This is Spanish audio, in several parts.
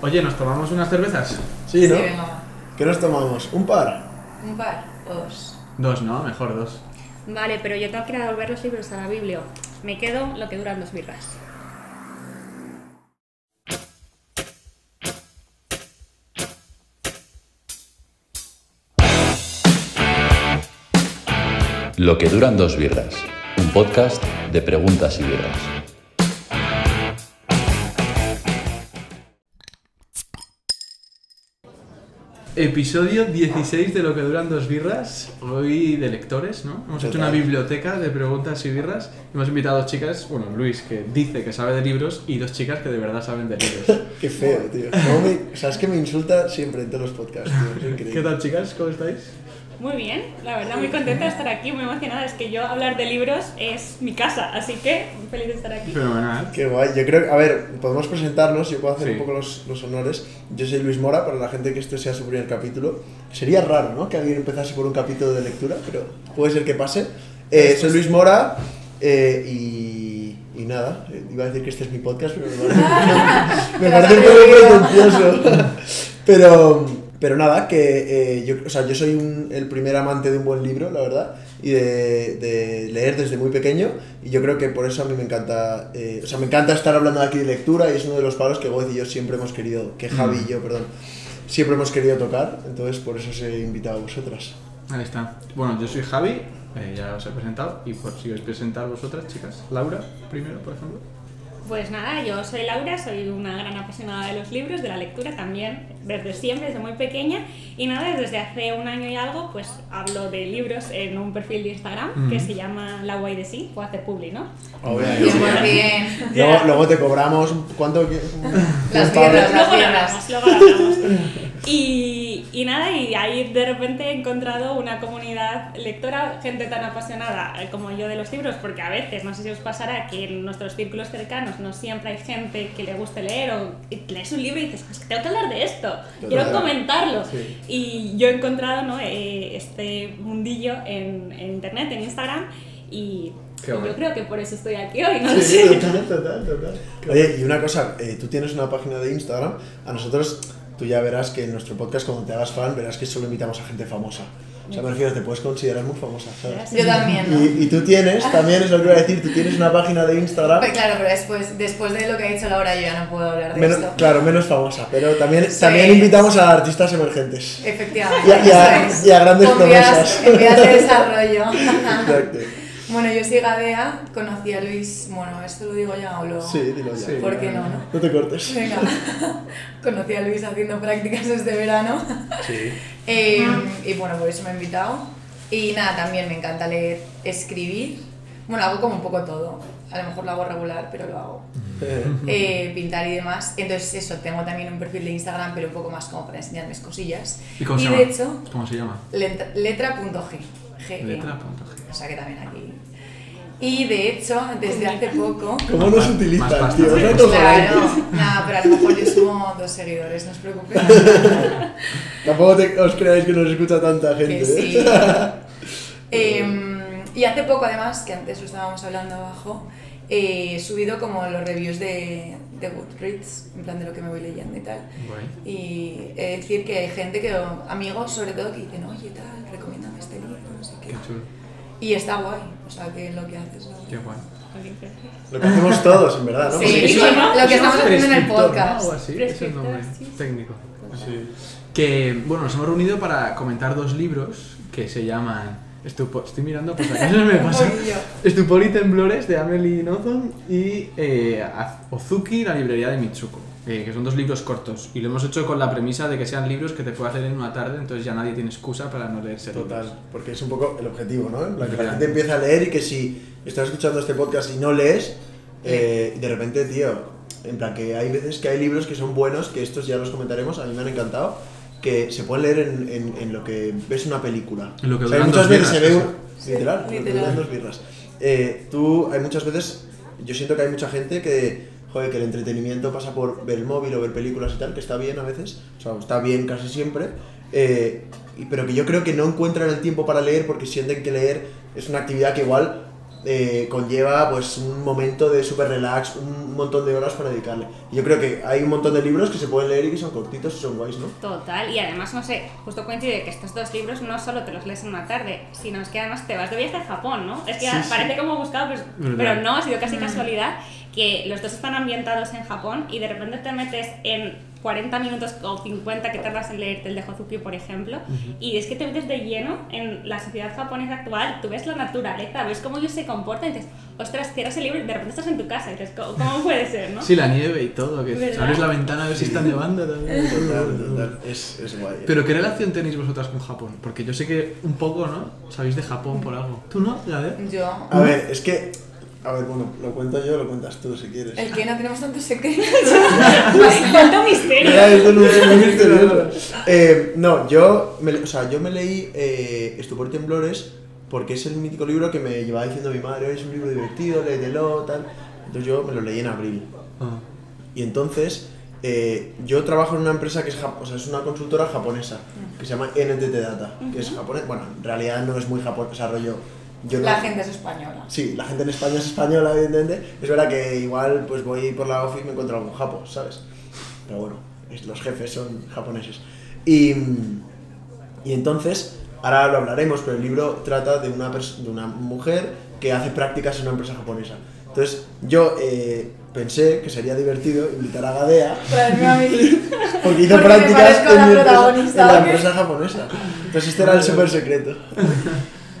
Oye, ¿nos tomamos unas cervezas? Sí, ¿no? Sí, venga. ¿Qué nos tomamos? ¿Un par? Un par o dos. Dos, ¿no? Mejor dos. Vale, pero yo tengo que ir a devolver los libros a la Biblia. Me quedo lo que duran dos birras. Lo que duran dos birras, un podcast de preguntas y birras. Episodio 16 de Lo que duran dos birras. Hoy de lectores, ¿no? Hemos hecho una biblioteca de preguntas y birras. Hemos invitado a dos chicas, bueno, Luis, que dice que sabe de libros, y dos chicas que de verdad saben de libros. Qué feo, tío. Cómo me- O sea, es que me insulta siempre en todos los podcasts, tío. Es increíble. ¿Qué tal, chicas? ¿Cómo estáis? Muy bien, la verdad, muy contenta de estar aquí, muy emocionada. Es que yo hablar de libros es mi casa, así que muy feliz de estar aquí. Fenomenal. Qué guay. Yo creo que, a ver, podemos presentarnos, yo puedo hacer Sí. un poco los, los honores. Yo soy Luis Mora, para la gente que este sea su primer capítulo. Sería raro, ¿no? Que alguien empezase por un capítulo de lectura, pero puede ser que pase. Eh, soy Luis Mora eh, y, y nada, eh, iba a decir que este es mi podcast, pero me parece, me parece un poco pretencioso. Pero, pero nada, que eh, yo, o sea, yo soy un- el primer amante de un buen libro, la verdad, y de, de leer desde muy pequeño, y yo creo que por eso a mí me encanta, eh, o sea, me encanta estar hablando aquí de lectura, y es uno de los palos que Goez y yo siempre hemos querido, que Javi y yo, perdón, siempre hemos querido tocar, entonces por eso os he invitado a vosotras. Ahí está. Bueno, yo soy Javi, eh, ya os he presentado, y por si os presentar vosotras, chicas. Laura, primero, por ejemplo. Pues nada, yo soy Laura, soy una gran apasionada de los libros, de la lectura también, desde siempre, desde muy pequeña. Y nada, desde hace un año y algo, pues hablo de libros en un perfil de Instagram que se llama La Guay de Sí, puedo hacer publi, ¿no? Obviamente. 100%. Luego, luego te cobramos, ¿cuánto? Las lo hablamos, luego lo hablamos. Y, y nada, y ahí de repente he encontrado una comunidad lectora, gente tan apasionada eh, como yo de los libros, porque a veces, no sé si os pasará, que en nuestros círculos cercanos no siempre hay gente que le guste leer o lees un libro y dices, es que tengo que hablar de esto, quiero comentarlo. Sí. Y yo he encontrado ¿no? eh, este mundillo en, en internet, en Instagram, y yo creo que por eso estoy aquí hoy, no lo Sí, sé. total, total, total. Oye, y una cosa, eh, tú tienes una página de Instagram, a nosotros, tú ya verás que en nuestro podcast, cuando te hagas fan, verás que solo invitamos a gente famosa. O sea, me refiero, te puedes considerar muy famosa, ¿sabes? Yo también, ¿no? Y, y tú tienes, también es lo que iba a decir, tú tienes una página de Instagram, Pues claro, pero después, después de lo que ha dicho Laura, yo ya no puedo hablar de menos- esto. claro, menos famosa, pero también, Sí. también invitamos a artistas emergentes. Efectivamente. Y a- y a- eso es. y a grandes promesas. en vías de desarrollo. Exacto. Bueno, yo soy Gadea, conocí a Luis. Bueno, ¿esto lo digo ya o lo.? Sí, dilo ya. Sí. ¿Por qué no, no? No te cortes. Venga. conocí a Luis haciendo prácticas este verano. Sí. Eh, y bueno, por eso me ha invitado. Y nada, también me encanta leer, escribir. Bueno, hago como un poco todo. A lo mejor lo hago regular, pero lo hago. Eh, pintar y demás. Entonces, eso, tengo también un perfil de Instagram, pero un poco más como para enseñar mis cosillas. ¿Y cómo se de llama? hecho, ¿Cómo se llama? letra- letra.g. G, Letra.g. O sea que también aquí. Y de hecho, desde hace poco. ¿Cómo nos Más utilizan, tío? Claro. Nosotros Claro, nada, pero a lo mejor yo subo dos seguidores, no os preocupéis. Tampoco te- os creáis que nos escucha tanta gente. Que sí. ¿eh? Em, y hace poco, además, que antes lo estábamos hablando abajo, eh, he subido como los reviews de, de Goodreads, en plan de lo que me voy leyendo y tal. Guay. Y he de decir que hay gente que, amigos sobre todo, que dicen, oye, tal, recomiéndame este libro, no sé qué. Qué chulo. Y está guay, o sea, que lo que haces. ¿no? Qué guay. Lo que hacemos todos, en verdad, ¿no? Sí, sí, eso- ¿no? Lo que estamos haciendo en el Prescriptor, ¿no? podcast. Algo así, es el nombre sí. técnico. Sí. Que, bueno, nos hemos reunido para comentar dos libros que se llaman... Estupo, estoy mirando, pues acaso me pasa. Estupor y temblores de Amelie Nothomb y eh, Ozuki, la librería de Mitsuko. Eh, que son dos libros cortos. Y lo hemos hecho con la premisa de que sean libros que te puedas leer en una tarde, entonces ya nadie tiene excusa para no leerse Total, libros. porque es un poco el objetivo, ¿no? Plan, que la gente empieza a leer y que si estás escuchando este podcast y no lees, eh, de repente, tío, en plan que hay veces que hay libros que son buenos, que estos ya los comentaremos, a mí me han encantado, que se pueden leer en, en, en lo que ves una película. En lo que O sea, hay muchas dos veces se ve un... Literal, lo que Literal. dos birras. Eh, tú, hay muchas veces, yo siento que hay mucha gente que, joder, que el entretenimiento pasa por ver el móvil o ver películas y tal, que está bien a veces, o sea, está bien casi siempre, eh, pero que yo creo que no encuentran el tiempo para leer porque sienten que leer es una actividad que igual eh, conlleva pues un momento de super relax, un montón de horas para dedicarle. Y yo creo que hay un montón de libros que se pueden leer y que son cortitos y son guays, ¿no? Total, y además, no sé, justo coincide que estos dos libros no solo te los lees en una tarde, sino es que además te vas de viaje a Japón, ¿no? Es que Sí, sí. parece como buscado, pues, pero no, ha sido casi casualidad que los dos están ambientados en Japón y de repente te metes en 40 minutos o 50 que tardas en leerte el de Hozuki, por ejemplo, y es que te metes de lleno en la sociedad japonesa actual, tú ves la naturaleza, ves cómo ellos se comportan y dices, ostras, cierras el libro y de repente estás en tu casa y dices, ¿cómo, cómo puede ser, no? Sí, la nieve y todo, que ¿Verdad? abres la ventana a ver si está nevando también. Total, total. Es, es guay. Pero ¿qué relación tenéis vosotras con Japón? Porque yo sé que un poco, ¿no? Sabéis de Japón por algo. ¿Tú no? A ver. Yo. A ver, es que. A ver, bueno, lo cuento yo, lo cuentas tú si quieres. El que no tenemos tantos secretos. ¿Cuánto misterio? Ya, esto no es muy misterioso. Eh, no, yo me, o sea, yo me leí eh, Estupor y Temblores porque es el mítico libro que me llevaba diciendo mi madre, "Oye, es un libro divertido, léetelo, tal. Entonces yo me lo leí en abril. Ah. Y entonces eh, yo trabajo en una empresa que es, o sea, es una consultora japonesa que se llama NTT Data, que es japonés. Bueno, en realidad no es muy japonés, o sea, rollo. Yo no- La gente es española. Sí, la gente en España es española, evidentemente. Es verdad que igual pues voy por la office y me encuentro algún japo, ¿sabes? Pero bueno, es- los jefes son japoneses. Y, y entonces, ahora lo hablaremos, pero el libro trata de una, de una mujer que hace prácticas en una empresa japonesa. Entonces, yo eh, pensé que sería divertido invitar a Gadea Traerme a mí. porque hizo Porque prácticas en, la mi empresa, en la empresa japonesa. Entonces, este era el súper secreto.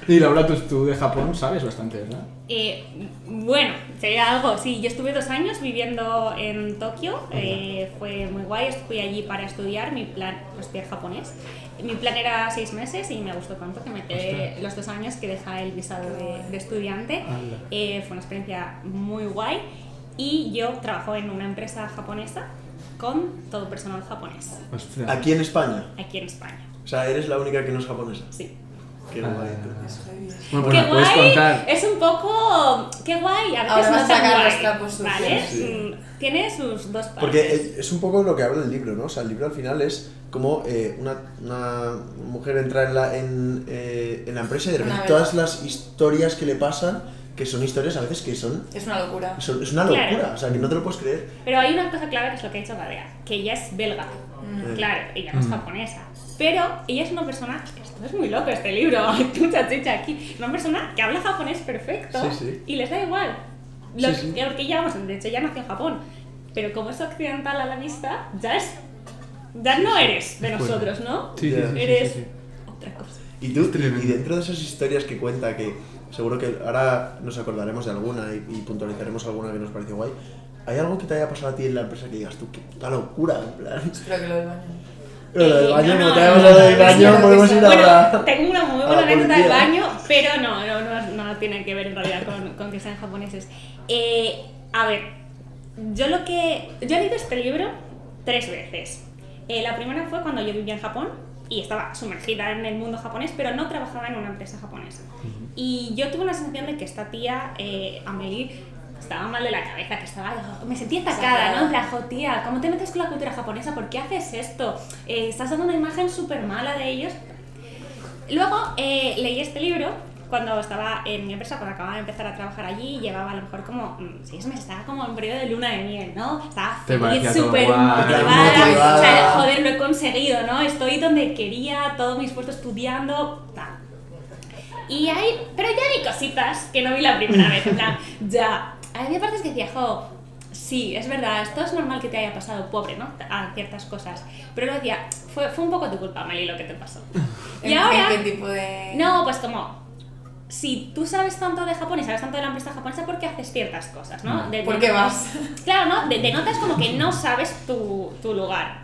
Y Laura, tú, tú de Japón sabes bastante, ¿verdad? Eh, bueno, sería algo. Sí, yo estuve dos años viviendo en Tokio. eh, fue muy guay. Fui allí para estudiar. Mi plan, estudiar japonés. Mi plan era seis meses y me gustó tanto que me quedé los dos años que deja el visado de, de estudiante. Eh, fue una experiencia muy guay. Y yo trabajo en una empresa japonesa con todo personal japonés Ostras. Aquí en España. aquí en España. O sea, eres la única que no es japonesa. Sí. Qué Ah. guay. Bueno, pues qué me puedes guay, contar. es un poco. Qué guay, a veces Ahora no vas a tan sacar guay, los trapos sucios. ¿Vale? Sí. Mm, Tiene sus dos partes. Porque es- un poco lo que habla el libro, ¿no? O sea, el libro al final es como eh, una, una mujer entra en la, en, eh, en la empresa y de repente todas las historias que le pasan, que son historias a veces que son... Es una locura. son- es una locura, Claro. o sea, que no te lo puedes creer. Pero hay una cosa clave que es lo que ha dicho Gadea, que ella es belga. Mm. Claro, ella no es japonesa. Pero ella es una persona, esto es muy loco este libro, hay mucha chicha aquí, una persona que habla japonés perfecto Sí, sí. y les da igual. Lo Sí, sí. que porque ella, vamos, de hecho ella nació en Japón, pero como es occidental a la vista, ya es, ya no eres de Bueno. nosotros, ¿no? Sí, sí, sí, sí, eres sí, sí. otra cosa. Y tú, y, dentro de esas historias que cuenta, que seguro que ahora nos acordaremos de alguna y, y puntualizaremos alguna que nos pareció guay, ¿hay algo que te haya pasado a ti en la empresa que digas tú, qué puta locura? En plan... Espero que lo del baño. Del Eh, baño, no, como no, te no, hayamos hablado del no, baño, no, podemos ir Bueno, ahora... tengo una muy a buena la anécdota del baño, pero no, no, no, no tiene que ver en realidad con, con que sean japoneses. Eh, a ver, yo lo que. Yo he leído este libro tres veces. Eh, la primera fue cuando yo vivía en Japón y estaba sumergida en el mundo japonés, pero no trabajaba en una empresa japonesa. Y yo tuve una sensación de que esta tía, eh, Amelie, estaba mal de la cabeza, que estaba, me sentía atacada, ¿no? En plan, "Jo, tía, ¿cómo te metes con la cultura japonesa? ¿Por qué haces esto? Eh, estás dando una imagen súper mala de ellos. Luego eh, leí este libro cuando estaba en mi empresa, cuando acababa de empezar a trabajar allí, llevaba a lo mejor como mm, seis meses, estaba como en periodo de luna de miel, ¿no? Estaba feliz, súper motivada, Motivada. o sea, joder, lo he conseguido, ¿no? Estoy donde quería, todo mi esfuerzo estudiando, tal. Y hay, pero ya hay cositas que no vi la primera vez, en plan, ya. Había partes que decía, jo, sí, es verdad, esto es normal que te haya pasado, pobre, ¿no? A ciertas cosas. Pero luego decía, fue, fue un poco tu culpa, Mali, lo que te pasó. Y ¿En- ahora... ¿En qué tipo de.? No, pues como. Si tú sabes tanto de Japón y sabes tanto de la empresa japonesa, ¿por qué haces ciertas cosas, no? De- ¿Por de- qué vas? Claro, ¿no? De, denotas como que no sabes tu, tu lugar.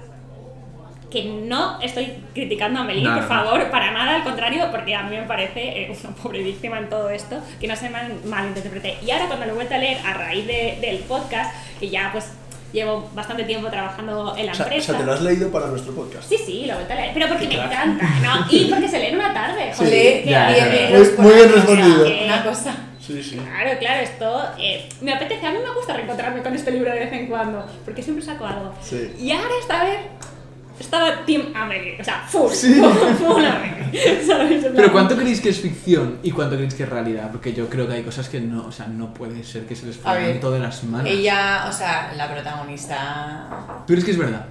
Que no estoy criticando a Meli, No, por no. favor, para nada, al contrario, porque a mí me parece eh, una pobre víctima en todo esto, que no se mal, malinterprete. Y ahora cuando lo he vuelto a leer a raíz de- del podcast, que ya pues llevo bastante tiempo trabajando en la O sea, o empresa. sea, te lo has leído para nuestro podcast. Sí, sí, lo he vuelto a leer, pero porque me encanta, ¿no? Y porque se lee en una tarde, Sí, joder, que ya, bien, ya, bien, ya. Muy- muy bien respondido. o sea, Una cosa. Sí, sí. Claro, claro, esto eh, me apetece, a mí me gusta reencontrarme con este libro de vez en cuando, porque siempre saco algo. Sí. Y ahora esta vez estaba Team Amelie. O sea, full. full Amelie. ¿sabes? Pero ¿cuánto creéis que es ficción y cuánto creéis que es realidad? Porque yo creo que hay cosas que no, o sea, no puede ser que se les pongan de las manos. Ella, o sea, la protagonista. ¿Tú crees que es verdad?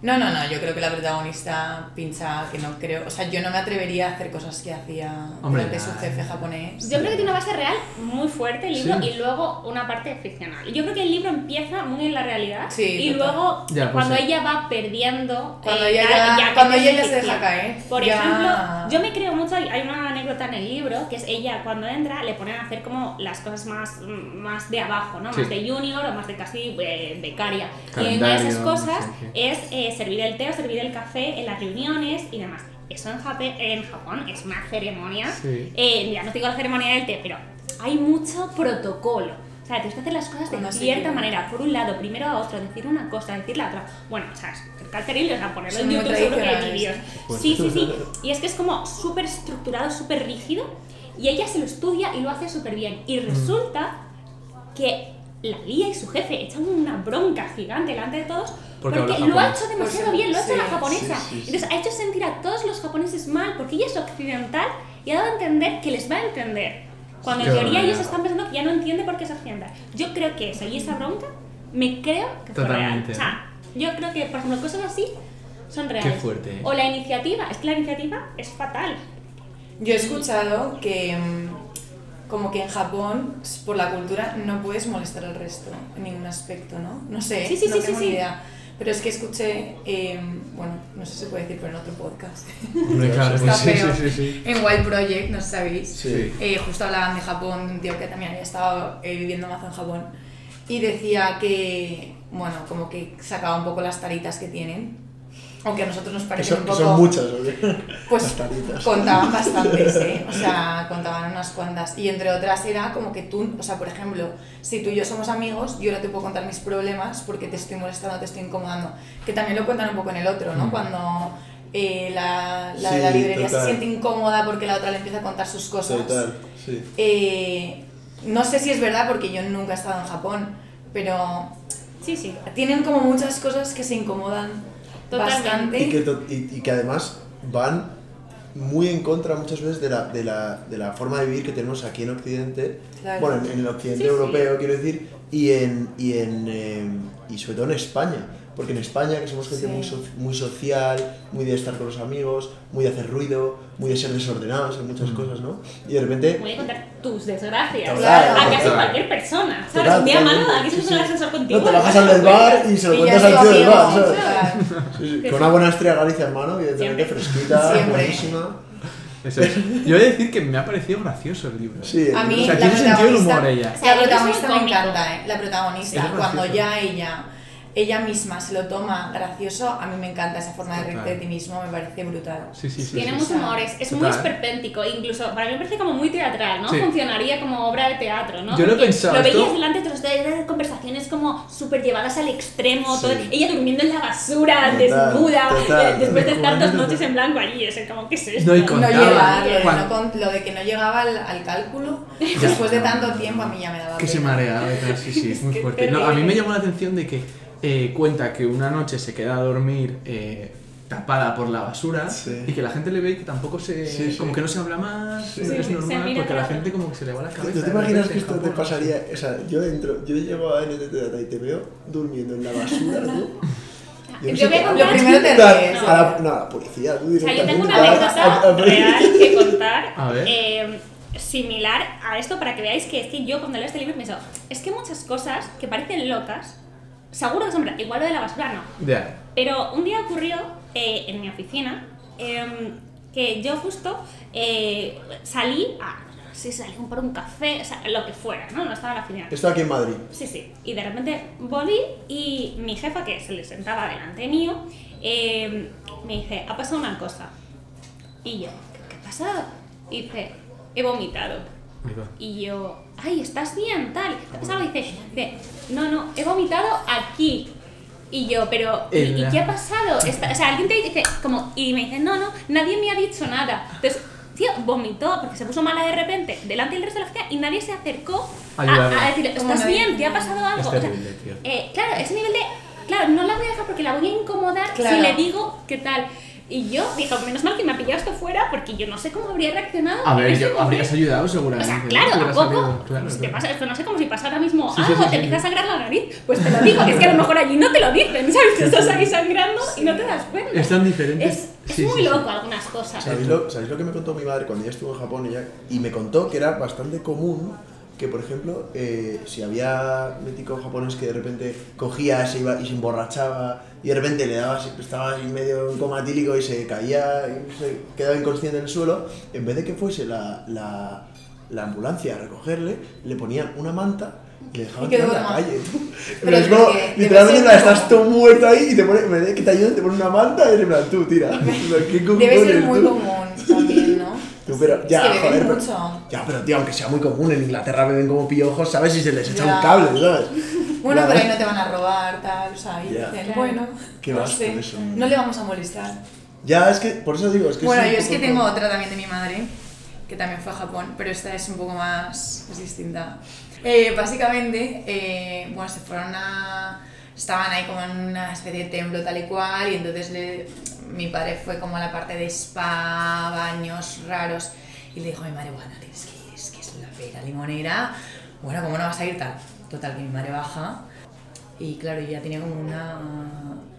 No, no, no, yo creo que la protagonista pincha que no creo. O sea, yo no me atrevería a hacer cosas que hacía Hombre, durante ya. su jefe japonés. Yo creo que tiene una base real muy fuerte el libro Sí. y luego una parte ficcional. Yo creo que el libro empieza muy en la realidad Sí, y total. luego Ya, pues cuando sí. ella va perdiendo Cuando eh, ella tal, ya- cuando ella ya se deja caer, Por ya- ejemplo, yo me creo mucho, hay una anécdota en el libro que es ella cuando entra le ponen a hacer como las cosas más, más de abajo, ¿no? Sí. Más de junior o más de casi eh, becaria. y una de esas Calendario, cosas es eh, servir el té o servir el café en las reuniones y demás. Eso en, Jape- en Japón es una ceremonia. Sí. Eh, ya no digo la ceremonia del té, pero hay mucho protocolo. O sea, tienes que hacer las cosas de Cuando cierta manera, por un lado, primero a otro, decir una cosa, decir la otra. Bueno, o sea, es terrible, o sea, ponerlo en YouTube seguro que hay vídeos. Sí, sí, sí. Y es que es como súper estructurado, súper rígido, y ella se lo estudia y lo hace súper bien. Y resulta que la Lía y su jefe echan una bronca gigante delante de todos Porque porque, lo ha hecho demasiado Pues, bien, lo ha hecho sí, la japonesa. sí, sí, sí. Entonces ha hecho sentir a todos los japoneses mal porque ella es occidental y ha dado a entender que les va a entender. Cuando en Qué teoría ellos están pensando que ya no entiende por qué es occidental. Yo creo que eso y esa bronca me creo que fue real. O sea, yo creo que, por ejemplo, cosas así son reales. fuerte, ¿eh? O la iniciativa, es que la iniciativa es fatal. Yo he escuchado que mm, como que en Japón, por la cultura, no puedes molestar al resto en ningún aspecto, ¿no? No sé, Sí, sí, no sí, tengo sí, ni sí. idea. Pero es que escuché, eh, bueno, no sé si se puede decir, pero en otro podcast. Hombre, claro, Está sí, feo. sí, sí. En Wild Project, no sé si sabéis. Sí. Eh, justo hablaban de Japón, un tío que también había estado eh, viviendo mazo en Japón. Y decía que, bueno, como que sacaba un poco las taritas que tienen. Aunque a nosotros nos parece son, un poco... son muchas, ¿o qué? Pues Las taritas. contaban bastantes, ¿eh? O sea, contaban unas cuantas. Y entre otras era como que tú, o sea, por ejemplo, si tú y yo somos amigos, yo no te puedo contar mis problemas porque te estoy molestando, te estoy incomodando. Que también lo cuentan un poco en el otro, ¿no? Mm. Cuando eh, la, la de la Sí, librería total. se siente incómoda porque la otra le empieza a contar sus cosas. Total, sí. Eh, no sé si es verdad porque yo nunca he estado en Japón, pero Sí, sí. tienen como muchas cosas que se incomodan Totalmente. Y que, to- y, y que además van muy en contra muchas veces de la, de la, de la forma de vivir que tenemos aquí en Occidente, Claro. bueno, en, en el Occidente Sí, sí. europeo quiero decir, y, en, y, en, eh, y sobre todo en España, porque en España que somos gente Sí. muy, so- muy social, muy de estar con los amigos, muy de hacer ruido, muy de ser desordenados en muchas cosas, ¿no? Y de repente... Voy a contar tus desgracias. Claro, a casi cualquier persona. ¿Sabes? Total, Un día malo, aquí se sí, sube el sí. ascensor contigo. No, te bajas al del bar y se lo Y cuentas al tío del bar, ¿sabes? Sí, sí, Con una buena estrella Galicia en mano, evidentemente Siempre. fresquita, Siempre. buenísima. Eso es. Yo voy a decir que me ha parecido gracioso el libro. Sí, A mí O sea, la tiene sentido el protagonista- humor ella. O sea, La protagonista me encanta, ¿eh? La protagonista, cuando ya ella, ella misma se lo toma gracioso, a mí me encanta esa forma de reírte de ti mismo, me parece brutal. Sí, sí, sí. Tiene sí. mucho sí. humor, es, es muy esperpéntico, incluso para mí me parece como muy teatral, ¿no? Sí. Funcionaría como obra de teatro, ¿no? Yo lo he pensado, Lo veías esto- delante de otros, eran conversaciones como súper llevadas al extremo, Sí. todo- ella durmiendo en la basura, Total, desnuda, total, eh, después de tantas noches en blanco allí, es como, ¿qué es esto? No, y No Contaba. llegar, lo de, no con- lo de que no llegaba al, al cálculo, después de tanto tiempo a mí ya me daba Que se mareaba y tal, sí, sí, es muy que fuerte. No, a mí me llamó la atención de que eh, cuenta que una noche se queda a dormir eh, tapada por la basura Sí. y que la gente le ve que tampoco se. Sí, sí. como que no se habla más, Sí. es normal, porque la gente como que se le va la cabeza. ¿No te imaginas repente que esto te pasaría? O sea, yo entro, yo llego a NTT y te veo durmiendo en la basura, tú. Yo no sé voy a qué- Lo primero te ríes. a la, no, a la policía, tú O sea, yo tengo una anécdota real que contar. A ver. eh, similar a esto para que veáis que es que yo cuando leo este libro pienso, es que muchas cosas que parecen locas, seguro que son verdad, igual lo de la basura no, Ya. pero un día ocurrió eh, en mi oficina em, que yo justo eh, salí a, no sé, salí por un café, o sea, lo que fuera, ¿no? No estaba en la oficina. Esto aquí en Madrid. Sí, sí. Y de repente volví y mi jefa, que se le sentaba delante mío, eh, me dice, ha pasado una cosa. Y yo, ¿qué, qué ha pasado? Y dice, he vomitado. Y yo, ay, ¿estás bien? Tal. ¿Qué ha pasado? Y dice, dice, no, no, he vomitado aquí. Y yo, pero, ¿y, y qué ha pasado? Está- o sea, alguien te dice, como, y me dice, no, no, nadie me ha dicho nada. Entonces, tío, vomitó porque se puso mala de repente delante del resto de la oficina y nadie se acercó a, a decir, ¿estás bien? ¿Te ha pasado algo? Es O sea, terrible, tío. eh, claro, ese nivel de claro, no la voy a dejar porque la voy a incomodar Claro. si le digo qué tal. Y yo dije, menos mal que me ha pillado esto fuera porque yo no sé cómo habría reaccionado. A ver, yo, habrías ayudado O seguramente. sea, ¿no? claro, Te ¿a hubieras poco? salido, claro, Si te pasa, esto no sé como si pasa ahora mismo Sí, algo, sí, te sí. empieza a sangrar la nariz, pues te lo digo, es que a lo mejor allí no te lo dicen, ¿sabes? Tú estás aquí sangrando y no te das cuenta. Es tan diferente. Es, es Sí, muy sí, sí. loco algunas cosas. ¿Sabéis lo, sabéis lo que me contó mi madre cuando ella estuvo en Japón? Ella, y me contó que era bastante común que, por ejemplo, eh, si había mítico japonés que de repente cogía se iba, y se emborrachaba y de repente le daba, estaba ahí medio en coma etílico y se caía y se quedaba inconsciente en el suelo, en vez de que fuese la, la, la ambulancia a recogerle, le ponían una manta y le dejaban en la calle. tú. Pero es como, literalmente, ser estás todo muerto ahí y te pone, en vez de que te ayuden, te pone una manta y en plan, tú, tira. ¿Qué Debe ser muy tú? común también. Tú, pero, ya, es que beben joder, pero- mucho. ya, pero tío, aunque sea muy común, en Inglaterra beben como piojos, ¿sabes? Si se les echa Ya. un cable, ¿sabes? Bueno, Ya. pero ahí no te van a robar, tal, o sea, ahí Ya. dicen, bueno, Qué no sé, eso. no le vamos a molestar. Ya, es que, por eso digo, es que Bueno, un yo es que tengo como- otra también de mi madre, que también fue a Japón, pero esta es un poco más es distinta. Eh, básicamente, eh, bueno, se fueron a... Estaban ahí como en una especie de templo tal y cual, y entonces le- mi padre fue como a la parte de spa, baños raros, y le dijo a mi madre, bueno, tienes que ir, es que es la pera limonera, bueno, ¿cómo no vas a ir tal? Total, que mi madre baja, y claro, yo ya tenía como una,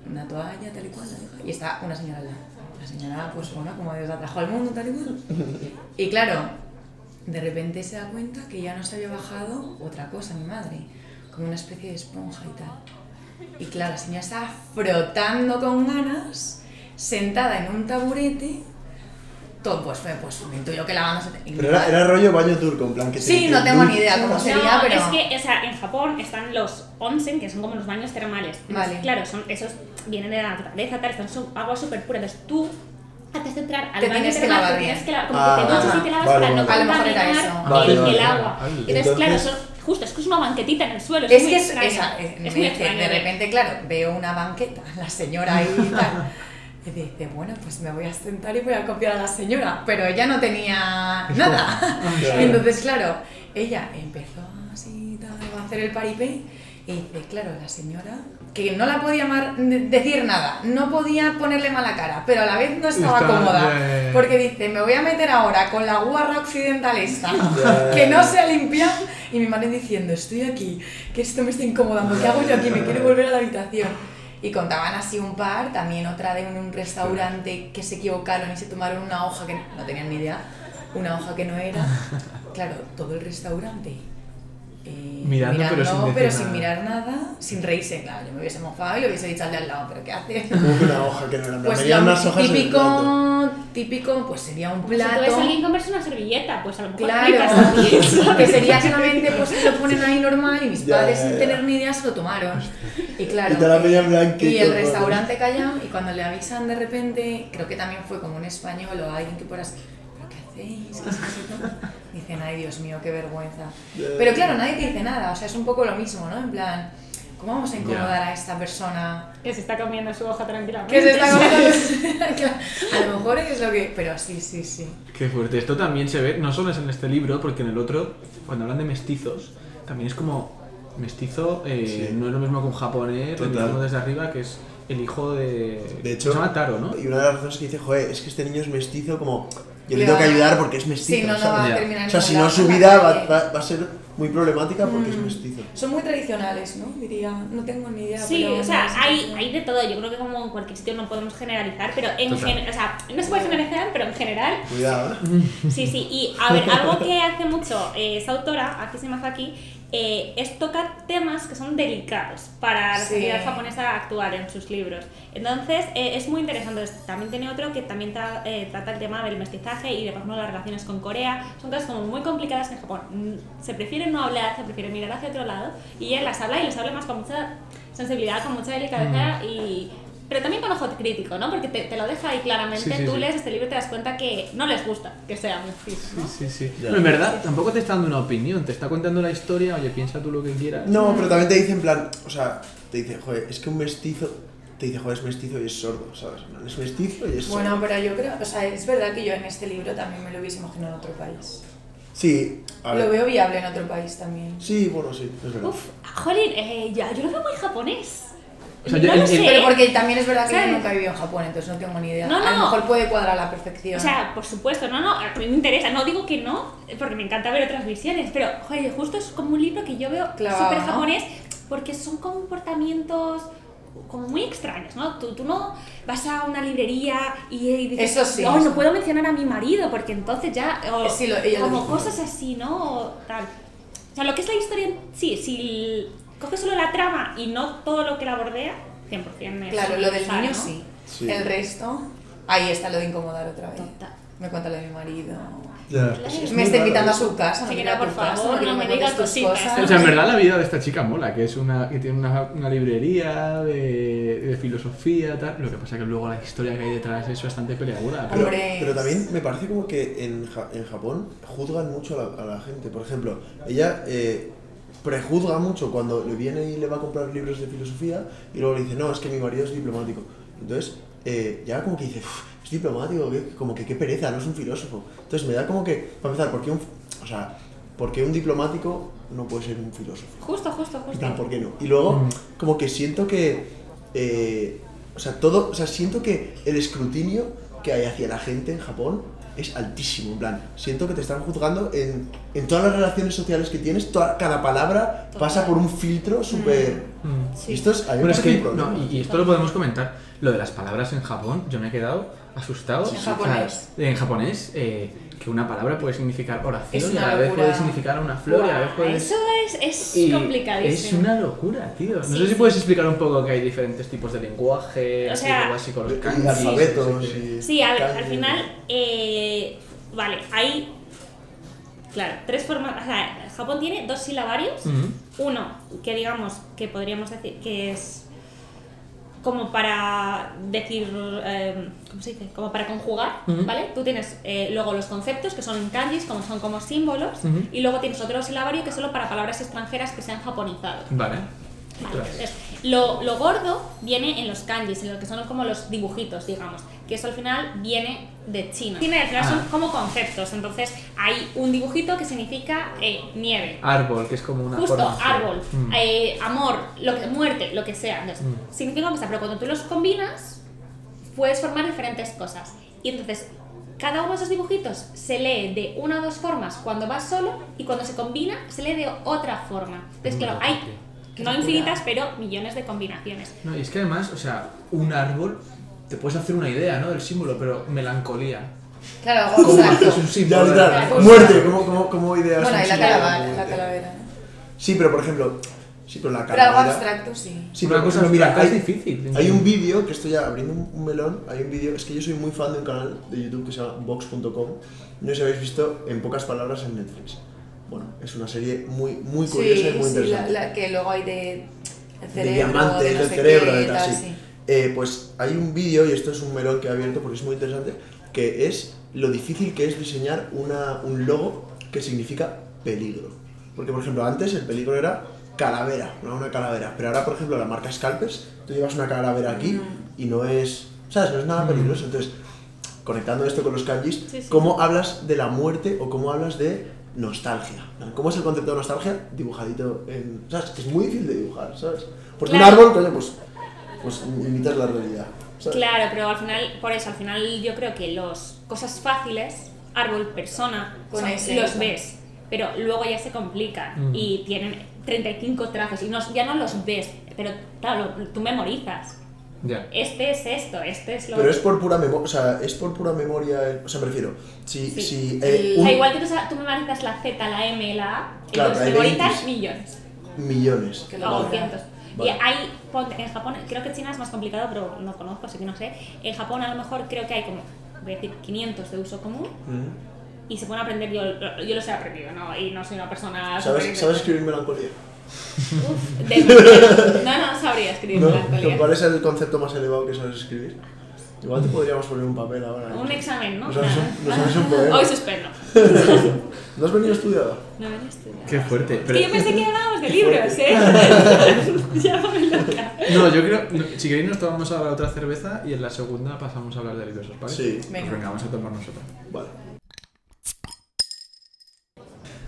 una toalla tal y cual, y está una señora al lado. La señora, pues bueno, como Dios la trajo al mundo tal y cual. Y claro, de repente se da cuenta que ya no se había bajado otra cosa, mi madre, como una especie de esponja y tal. Y claro, la señora estaba frotando con ganas, sentada en un taburete, todo, pues fue, pues me intuyo que lavándose. y mi Pero era, era rollo baño turco, en plan que Sí, no te tengo ni idea cómo sería, no, pero- es que, o sea, en Japón están los onsen, que son como los baños termales. Entonces, Vale. Claro, son, esos vienen de la naturaleza, tal, están son agua súper pura. Entonces tú, antes de entrar al Te baño tienes que termal, te tienes que lavar, como Ah, que te duchas y te lavas Vale, para no contaminar eso. Vale, el, vale, el agua. Vale. Entonces, Entonces- claro, son, justo, es que es una banquetita en el suelo. Es muy que es, esa, eh, es me muy extraño. de repente, claro, veo una banqueta, la señora ahí y tal. Y dice, bueno, pues me voy a sentar y voy a copiar a la señora. Pero ella no tenía nada. Claro. Entonces, claro, ella empezó así a hacer el paripé. Y dice, claro, la señora, que no la podía decir nada, no podía ponerle mala cara, pero a la vez no estaba Está- cómoda. Porque dice, me voy a meter ahora con la guarra occidental esta, Ya. que no se ha limpiado. Y mi madre diciendo, estoy aquí, que esto me está incomodando, ¿qué hago yo aquí? Me quiero volver a la habitación. Y contaban así un par, también otra de un, restaurante que se equivocaron y se tomaron una hoja que no tenían ni idea, una hoja que no era. Claro, todo el restaurante. eh, Mirando, pero sin pero sin mirar nada, sin reírse, claro, yo me hubiese mofado y le hubiese dicho al de al lado, pero ¿qué hace? Como que una hoja que no era Pues lo unas hojas típico, típico, pues sería un Si tú ves a plato. alguien comerse una servilleta, pues a lo mejor Claro, que sería solamente pues lo ponen ahí normal y mis Ya, padres ya, sin ya. tener ni idea se lo tomaron. Y claro, Y y el restaurante callado y cuando le avisan de repente, creo que también fue como un español o alguien que por así, ¿pero qué hacéis? ¿Qué es esto?". Dicen, ay Dios mío, qué vergüenza. Pero claro, nadie te dice nada, o sea, es un poco lo mismo, ¿no? En plan, ¿cómo vamos a incomodar a esta persona? Que se está comiendo su hoja tranquilamente. Que se está comiendo. A lo mejor es lo que. Pero sí, sí, sí. Qué fuerte. Esto también se ve, no solo es en este libro, porque en el otro, cuando hablan de mestizos, también es como mestizo, eh, Sí. no es lo mismo que un japonés, lo desde arriba, que es el hijo de... De hecho, se llama Taro, ¿no? Y una de las razones que dice, joder, es que este niño es mestizo, como yo Le tengo que ayudar porque es mestizo. Sí, no, no va a terminar O sea, si no su vida va, va- va a ser muy problemática porque es Mm. mestizo. Son muy tradicionales, ¿no? Diría, no tengo ni idea. Sí, pero o sea, hay, hay de todo. Yo creo que como en cualquier sitio no podemos generalizar, pero en general, o sea, no se puede generalizar, pero en general, Cuidado, ¿eh? sí, sí. Y a ver, algo que hace mucho eh, esa autora, Aki Shimazaki, eh, es tocar temas que son delicados para la Sí. sociedad japonesa actual en sus libros. Entonces, eh, es muy interesante. También tiene otro que también tra- eh, trata el tema del mestizaje y de, por ejemplo, las relaciones con Corea. Son cosas como muy complicadas en Japón mm, se prefiere no hablar, se prefiere mirar hacia otro lado y ella las habla y les habla más con mucha sensibilidad, con mucha delicadeza y... Pero también con ojo crítico, ¿no? Porque te, te lo deja ahí claramente. Sí, sí, Tú sí. lees este libro y te das cuenta que no les gusta que sea mestizo, ¿no? Sí, sí, sí. No, en verdad, tampoco te está dando una opinión, te está contando la historia, oye, piensa tú lo que quieras. No, pero también te dice en plan, o sea, te dice, joder, es que un mestizo, te dice, joder, es mestizo y es sordo, ¿sabes? Es mestizo y es sordo. Bueno, pero yo creo, o sea, es verdad que yo en este libro también me lo hubiese imaginado en otro país. Sí, a ver. Lo veo viable en otro país también. Sí, bueno, sí, es verdad. Uf, jolín, eh, ya, yo lo veo muy japonés. O sea, No yo- lo el- sé. Pero porque también es verdad que ¿Sabes? yo nunca he vivido en Japón, entonces no tengo ni idea. No, A lo no. mejor puede cuadrar a la perfección. O sea, por supuesto, no, no, a mí me interesa, no digo que no, porque me encanta ver otras visiones, pero, joder, justo es como un libro que yo veo súper ¿no? japonés, porque son comportamientos como muy extraños, ¿no? Tú, tú no vas a una librería y, y dices, Eso sí, "Oh, eso. no puedo mencionar a mi marido, porque entonces ya, o Sí, lo- lo como dijo. cosas así, ¿no? O tal. O sea, lo que es la historia en sí, si coges solo la trama y no todo lo que la bordea, 100% es claro, lo del niño ¿no? sí. Sí. El resto, ahí está lo de incomodar otra vez. Total. Me cuenta lo de mi marido. Claro. Es me está invitando a su casa. Sí, no, por casa, favor, no me digas cositas. cosas. O sea, en verdad la vida de esta chica mola, que es una que tiene una, una librería de, de filosofía, tal. Lo que pasa que luego la historia que hay detrás es bastante peleaguda. Pero, también me parece como que en, Ja- en Japón juzgan mucho a la, a la gente. Por ejemplo, ella eh, prejuzga mucho cuando le viene y le va a comprar libros de filosofía y luego le dice, no, es que mi marido es diplomático. Entonces, eh, ya como que dice, "Uf, es diplomático, ¿qué? como que qué pereza, no es un filósofo. Entonces me da como que, para empezar, ¿por qué un, o sea, ¿por qué un diplomático no puede ser un filósofo? Justo, justo, justo. ¿por qué no? Y luego, Mm. como que siento que. eh, o sea, todo. O sea, siento que el escrutinio que hay hacia la gente en Japón es altísimo. En plan, siento que te están juzgando en, en todas las relaciones sociales que tienes. toda- cada palabra Total. pasa por un filtro súper. Mm. Sí. Y esto es. Que, un no, y, y esto lo podemos comentar. Lo de las palabras en Japón, yo me he quedado asustado. En O sea, japonés. en japonés, eh, que una palabra puede significar oración y a la vez puede significar una flor y a la vez puede... Eso es, es Y complicadísimo. Es una locura, tío. No Sí, sé si sí. puedes explicar un poco que hay diferentes tipos de lenguaje, O así sea, así con los Y kanjis, alfabetos. y Sí, a ver, kanji. al final, eh, vale, hay, claro, tres formas, o sea, Japón tiene dos silabarios, uno que digamos que podríamos decir que es como para decir, eh, ¿cómo se dice? Como para conjugar. ¿vale? Tú tienes eh, luego los conceptos que son kanjis, como son como símbolos, y luego tienes otro silabario que es solo para palabras extranjeras que se han japonizado. Vale. Entonces, lo, lo gordo viene en los kanjis, en lo que son como los dibujitos, digamos, que eso al final viene de China. China final Ah. son como conceptos, entonces hay un dibujito que significa eh, nieve, Árbol, que es como una justo, árbol, Mm. eh, amor, lo que, muerte, lo que sea. Entonces, Mm. significa cosa, pero cuando tú los combinas, puedes formar diferentes cosas. Y entonces, cada uno de esos dibujitos se lee de una o dos formas cuando vas solo y cuando se combina se lee de otra forma. Entonces, claro, hay no infinitas, pero millones de combinaciones. No, y es que además, o sea, un árbol, te puedes hacer una idea, ¿no? Del símbolo, pero melancolía. Claro, algo ¿Cómo haces un Ya símbolo? de está. Claro. Muerte, como, como, como ideas. Bueno, un y la de calavera, la calavera. Sí, pero por ejemplo. Sí, pero la Pero algo calavera. abstracto sí. Sí, Una pero cosa mira, hay, es difícil. hay un vídeo que estoy ya abriendo un, un melón. Hay un vídeo, es que yo soy muy fan de un canal de YouTube que se llama Vox.com. No sé si habéis visto en pocas palabras en Netflix. Bueno, es una serie muy, muy curiosa y Sí, muy sí, la, interesante. la que luego hay de el de cerebro, diamantes, de no del cerebro, qué, de tal, tal, sí. Eh, pues hay un vídeo, y esto es un melón que he abierto porque es muy interesante, que es lo difícil que es diseñar una, un logo que significa peligro. Porque, por ejemplo, antes el peligro era calavera, no una calavera. Pero ahora, por ejemplo, la marca Scalpers, tú llevas una calavera aquí Mm. y no es, ¿sabes? No es nada peligroso. Entonces, conectando esto con los kanjis, Sí, sí. ¿cómo hablas de la muerte o cómo hablas de nostalgia? ¿Cómo es el concepto de nostalgia? Dibujadito en... ¿Sabes? Que es muy difícil de dibujar, ¿sabes? Porque Claro. un árbol, coño, pues, pues imitas la realidad. ¿sabes? Claro, pero al final, por eso, al final yo creo que los cosas fáciles, árbol, persona, Con son- ese, los ves, pero luego ya se complican Mm. y tienen 35 trazos y no, ya no los ves, pero claro, tú memorizas. Ya. Este es esto, este es lo Pero es por pura memoria, o sea, es por pura memoria, o sea, me refiero, si, Sí. si eh, El- O un- sea, igual que tú, tú memorizas la Z, la M, la A, y Claro, los memorizas 20. millones. millones. Que O locura. Vale. Y hay, en Japón, creo que China es más complicado, pero no conozco, así que no sé. En Japón a lo mejor creo que hay como, voy a decir, 500 de uso común Mm. y se pueden aprender, yo, yo los he aprendido, ¿no? Y no soy una persona... ¿Sabes, súper- ¿Sabes escribir melancolía? Uf, de. No, no sabría escribir No, melancolía. ¿Cuál es el concepto más elevado que sabes escribir? Igual te podríamos poner un papel ahora. Un examen, ¿no? Nos haces un, nos Nada. haces un poema. Hoy suspendo. ¿No has venido estudiado? No me he estudiado. Qué fuerte. Es Pero- que yo pensé que hablábamos de Qué libros, fuerte. ¿eh? Llámame loca. No, yo creo. Si queréis, nos tomamos ahora otra cerveza y en la segunda pasamos a hablar de libros, ¿os parece? Sí. Pues Venga. venga, vamos a tomarnos otra. Vale.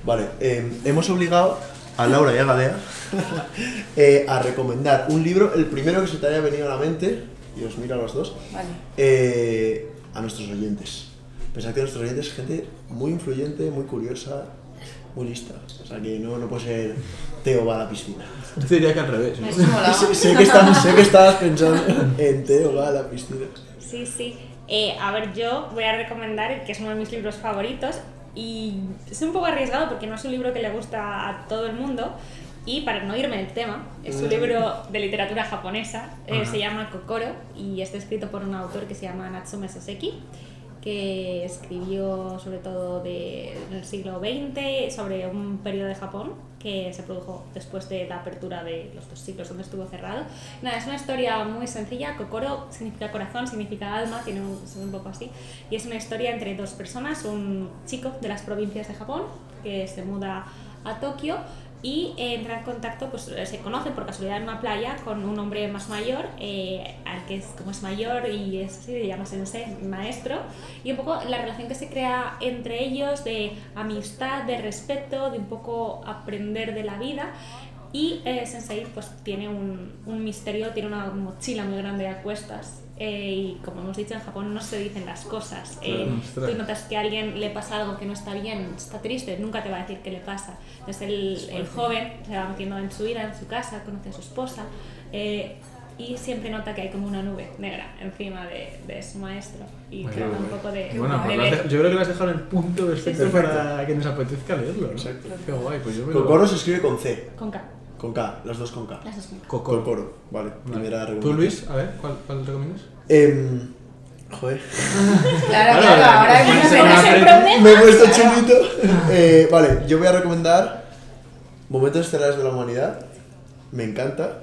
Vale, eh, hemos obligado a Laura y a Gadea eh, a recomendar un libro, el primero que se te haya venido a la mente, y os miro a los dos, Vale. eh, a nuestros oyentes. Pensad que nuestros oyentes es gente muy influyente, muy curiosa, muy lista. O sea que no, no puede ser Teo va a la piscina. Yo te diría que al revés. ¿no? Sé, sé que estabas, sé que estabas pensando en Teo va a la piscina. Sí, sí. Eh, a ver, yo voy a recomendar, que es uno de mis libros favoritos, y es un poco arriesgado porque no es un libro que le gusta a todo el mundo, y para no irme del tema, es un Mm. libro de literatura japonesa, eh, se llama Kokoro, y está escrito por un autor que se llama Natsume Soseki, que escribió sobre todo de, en el siglo XX sobre un periodo de Japón que se produjo después de la apertura de los dos siglos donde estuvo cerrado. Nada, es una historia muy sencilla. Kokoro significa corazón, significa alma, tiene un, un poco así. Y es una historia entre dos personas, un chico de las provincias de Japón que se muda a Tokio y eh, entra en contacto, pues eh, se conoce por casualidad en una playa con un hombre más mayor, eh, al que es como es mayor y es así, le llama sensei, maestro, y un poco la relación que se crea entre ellos de amistad, de respeto, de un poco aprender de la vida. Y eh, Sensei pues tiene un, un misterio, tiene una mochila muy grande a cuestas eh, y como hemos dicho en Japón no se dicen las cosas. Eh, tú notas que a alguien le pasa algo que no está bien, está triste, nunca te va a decir qué le pasa. Entonces el, el joven se va metiendo en su vida, en su casa, conoce a su esposa eh, y siempre nota que hay como una nube negra encima de, de su maestro y Muy trata un poco de, Bueno, de pues yo creo que lo has dejado en el punto perfecto Sí, sí. para que nos apetezca leerlo. ¿no? Exacto. Qué guay, pues yo me lo- se escribe con C, Con K, con K, las dos con K. las dos con K. Kokoro. Kokoro, vale, Vale. primera ¿Tú. Luis? A ver, ¿cuál, cuál recomiendas? Em, joder, Claro, Claro, claro, ahora que problema. me he puesto Claro. chulito. Eh, vale, yo voy a recomendar Momentos Estelares de la Humanidad. Me encanta.